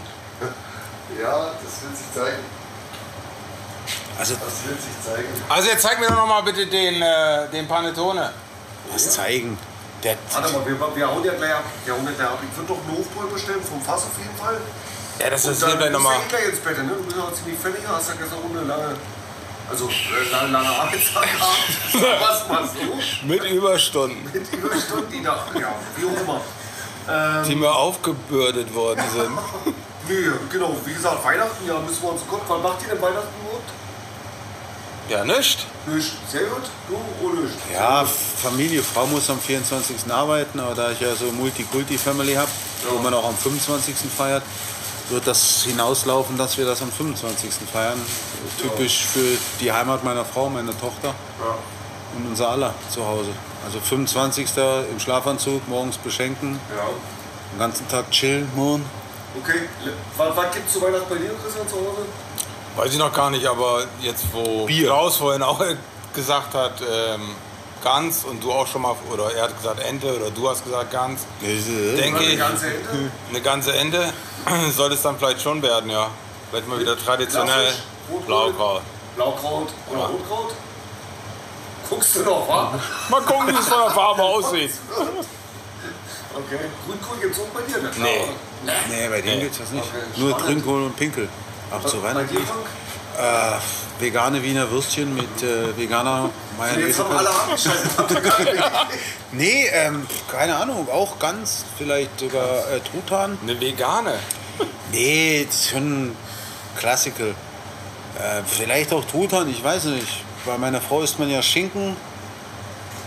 Ja, das wird sich zeigen. Also Das wird sich zeigen. Also jetzt zeig mir doch noch mal bitte den, äh, den Panettone. was zeigen. Der, Warte mal, wir, wir hauen ja gleich ab. Wir hauen ja gleich ab. Ich würde doch einen Hofbräu bestellen, vom Fass auf jeden Fall. Ja, das ist dann gleich bist noch mal. du eh gleich ins Bett, ne? Du bist ja ziemlich fertig, hast ja gestern auch eine lange, also äh, lange, lange Arbeitszeit gehabt. Was mal so. Mit Überstunden, Mit Überstunden, die da, ja, wie auch immer. die mir aufgebürdet worden sind. Nö, genau, wie gesagt, Weihnachten, ja, müssen wir uns gucken. Wann macht ihr denn Weihnachten? Ja, nicht? Nicht. Sehr gut, du oder nicht? ja, Familie, Frau muss am 24. arbeiten, aber da ich ja so Multikulti-Family habe, wo man auch am 25. feiert, wird das hinauslaufen, dass wir das am 25. feiern. Typisch für die Heimat meiner Frau, meiner Tochter und unser aller zu Hause. Also 25. im Schlafanzug, morgens beschenken, Ja. den ganzen Tag chillen, morgen. Okay, was, was gibt's zu Weihnachten bei dir, Christian, zu Hause? Weiß ich noch gar nicht, aber jetzt wo Bier. Klaus vorhin auch gesagt hat, ähm, Gans und du auch schon mal, oder er hat gesagt Ente oder du hast gesagt Gans, denke Eine ich, ganze Ente? eine ganze Ente soll es dann vielleicht schon werden, ja. Vielleicht mal wieder traditionell. Blaukraut. Blaukraut oder Rotkraut? Guckst du noch, wa? Mal gucken, wie es von der Farbe aussieht. Okay. Grünkohl gibt's auch bei dir, ne? Nee. Nee, bei denen geht's das nicht. Okay, Nur. Grünkohl und Pinkel. Auch zu Weihnachten. Äh, vegane Wiener Würstchen mit äh, veganer Jetzt haben alle Mayonnaise. Nee, ähm, keine Ahnung, auch ganz, vielleicht sogar äh, Truthahn. Eine vegane. Nee, das ist schon Klassiker. Äh, vielleicht auch Truthahn, ich weiß nicht. Bei meiner Frau isst man ja Schinken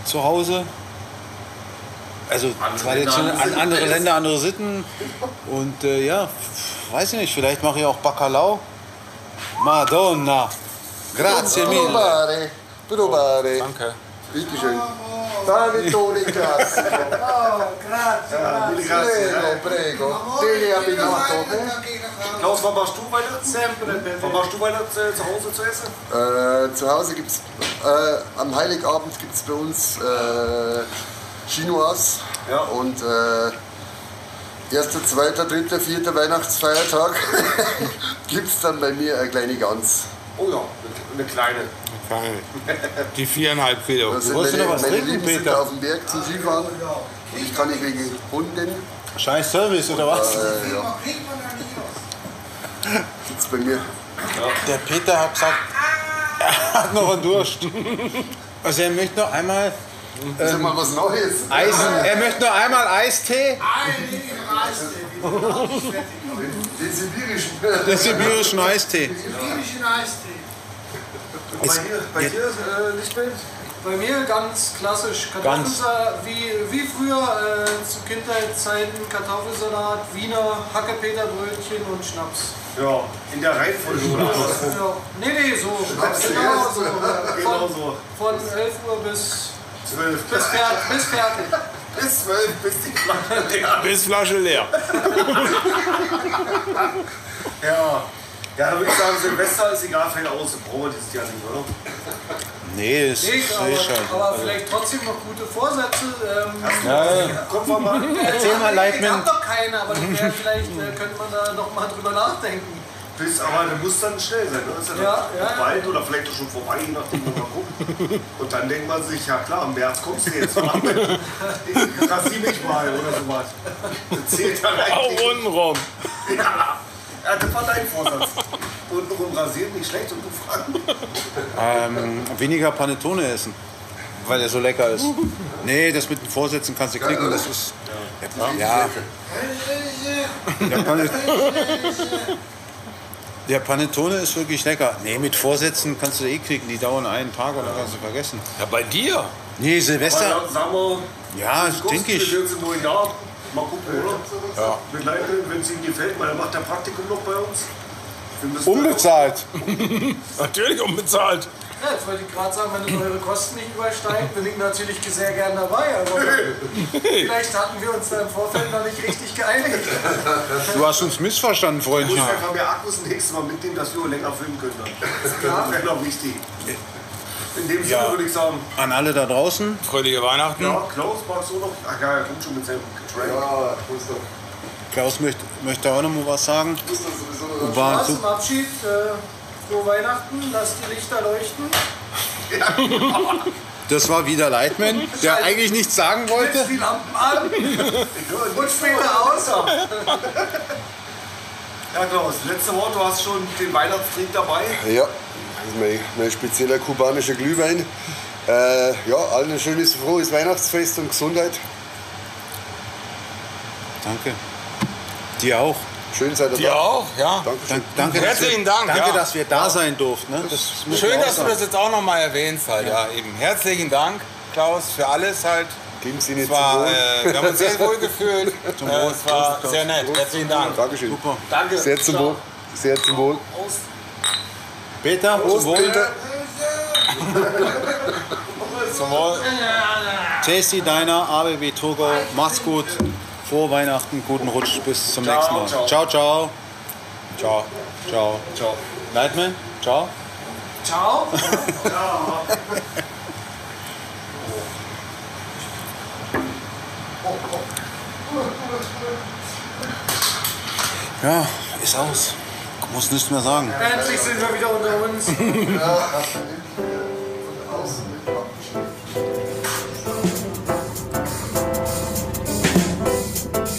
zu Hause. Also Andere traditionell Länder, an andere. Länder, andere Sitten. Und äh, ja, weiß ich nicht, vielleicht mache ich auch Bacalao. Madonna. Grazie mille. Provare. Danke. Bitte schön. Panettone classico. Oh, grazie, grazie. Prego, prego. Tieni abbinato. Klaus, wann machst du Weihnachten? Wann machst du Weihnachten äh, zu Hause zu essen? Äh, zu Hause gibt es, äh, am Heiligabend gibt es bei uns äh, Chinoise. Ja. Und äh, erster, zweiter, dritter, vierter Weihnachtsfeiertag gibt es dann bei mir eine kleine Gans. Oh ja, eine, eine kleine. Die viereinhalb Kilo. Das sind du meine, noch was meine trinken, Lieben sind Peter? auf dem Berg zum Skifahren. Ich kann nicht wegen Hunden. Scheiß Service oder was? Äh, ja. Gibt's bei mir. Der Peter hat gesagt, er hat noch einen Durst. Also er möchte noch einmal Ist mal was Neues. Eis, er möchte noch einmal Eistee, Den sibirischen. den sibirischen Eistee. Sibirischen Eistee. Bei dir, bei dir äh, Lichtbild? Bei mir ganz klassisch. Kartoffelsalat, wie, wie früher äh, zu Kindheitszeiten Kartoffelsalat, Wiener, Hackepeterbrötchen und Schnaps. Ja, in der Reihenfolge oder andersrum. Ja. Nee, nee, so. Schnaps Genau so. Genau Von, so. von 11 Uhr bis, Zwölf. bis, fertig, bis fertig. Bis zwölf, bis die Flasche leer. Bis Flasche leer. Ja. Ja, dann würde ich sagen, Silvester ist egal, fällt aus. Brauchen wir dieses Jahr nicht, oder? Nee, ist ist aber, scheiße. aber vielleicht trotzdem noch gute Vorsätze. Ähm, Ja, Kommt mal mal. Erzähl mal, Ich Leitman. hab doch keine, aber vielleicht äh, könnte man da noch mal drüber nachdenken. Bis, aber du musst dann schnell sein. Ne? Ist ja, Ja, ja, noch ja. bald oder vielleicht auch schon vorbei, je nachdem, wo man guckt. Und dann denkt man sich, ja klar, im März kommst du jetzt mal mit. Rasier mich mal oder sowas. Zählt dann Auch eigentlich. untenrum. Ja. ja, das war dein Vorsatz. Untenrum rasieren, nicht schlecht und du fragen. Ähm, weniger Panettone essen, weil er so lecker ist. Nee, das mit den Vorsätzen kannst du klicken, das ist... Ja. Der, Pane der Panettone ist wirklich lecker. Nee, mit Vorsätzen kannst du eh klicken, die dauern einen Tag und dann kannst du vergessen. Ja, bei dir. Nee, Silvester... Aber sagen wir, Ja, denke ich. Wir Jahr. Mal gucken, oder? Ja. Mit Leitbild, wenn es Ihnen gefällt, weil er macht der Praktikum noch bei uns. Unbezahlt. Natürlich unbezahlt. Ja, jetzt wollte ich gerade sagen, wenn es eure Kosten nicht übersteigt, bin ich natürlich sehr gern dabei. Aber vielleicht hatten wir uns da im Vorfeld noch nicht richtig geeinigt. Du hast uns missverstanden, Ich muss Freundchen. mehr Akkus nächstes Mal mitnehmen, dass wir länger filmen können. Das wäre noch wichtig. In dem Sinne Ja. würde ich sagen, An alle da draußen. Fröhliche Weihnachten. ja, Klaus, magst du noch? Ach ja, er kommt schon mit seinem Getränk. Ja, muss doch. Klaus möchte, möchte auch noch mal was sagen. War Ja, zum Abschied, äh, frohe Weihnachten, lasst die Lichter leuchten. das war wieder Leitman, der eigentlich nichts sagen wollte. Die Lampen an und später aus. Ja, Klaus, letzte Wort, du hast schon den Weihnachtstrink dabei. Ja, das ist mein, mein spezieller kubanischer Glühwein. Äh, ja, allen ein schönes, frohes Weihnachtsfest und Gesundheit. Danke. Dir auch. Schön seid ihr Dir da. auch, ja. Dankeschön. Dank, danke, dass Herzlichen wir, Dank, Danke, ja. dass wir da sein durften. Ne? Das muss Schön, dass du sagen. das jetzt auch noch mal erwähnst halt. Ja, eben. Herzlichen Dank, Klaus, für alles halt. In dem Sinne Es war, zum Wohl. äh, wir haben uns sehr wohl gefühlt. Äh, es war sehr nett. Herzlichen Dank. Dankeschön. Super. Danke. Sehr zum Wohl. Sehr zum Wohl. Peter, Prost, zum Wohl. Peter. Zum Wohl. Tasty Diner, ABB Togo. Macht's gut. Frohe Weihnachten, guten Rutsch, bis zum Ciao, nächsten Mal. ciao. Ciao, ciao. Ciao. Ciao. Ciao. Leitman, ciao. Ciao. Ja, ist aus. Muss nichts mehr sagen. Endlich sind wir wieder unter uns.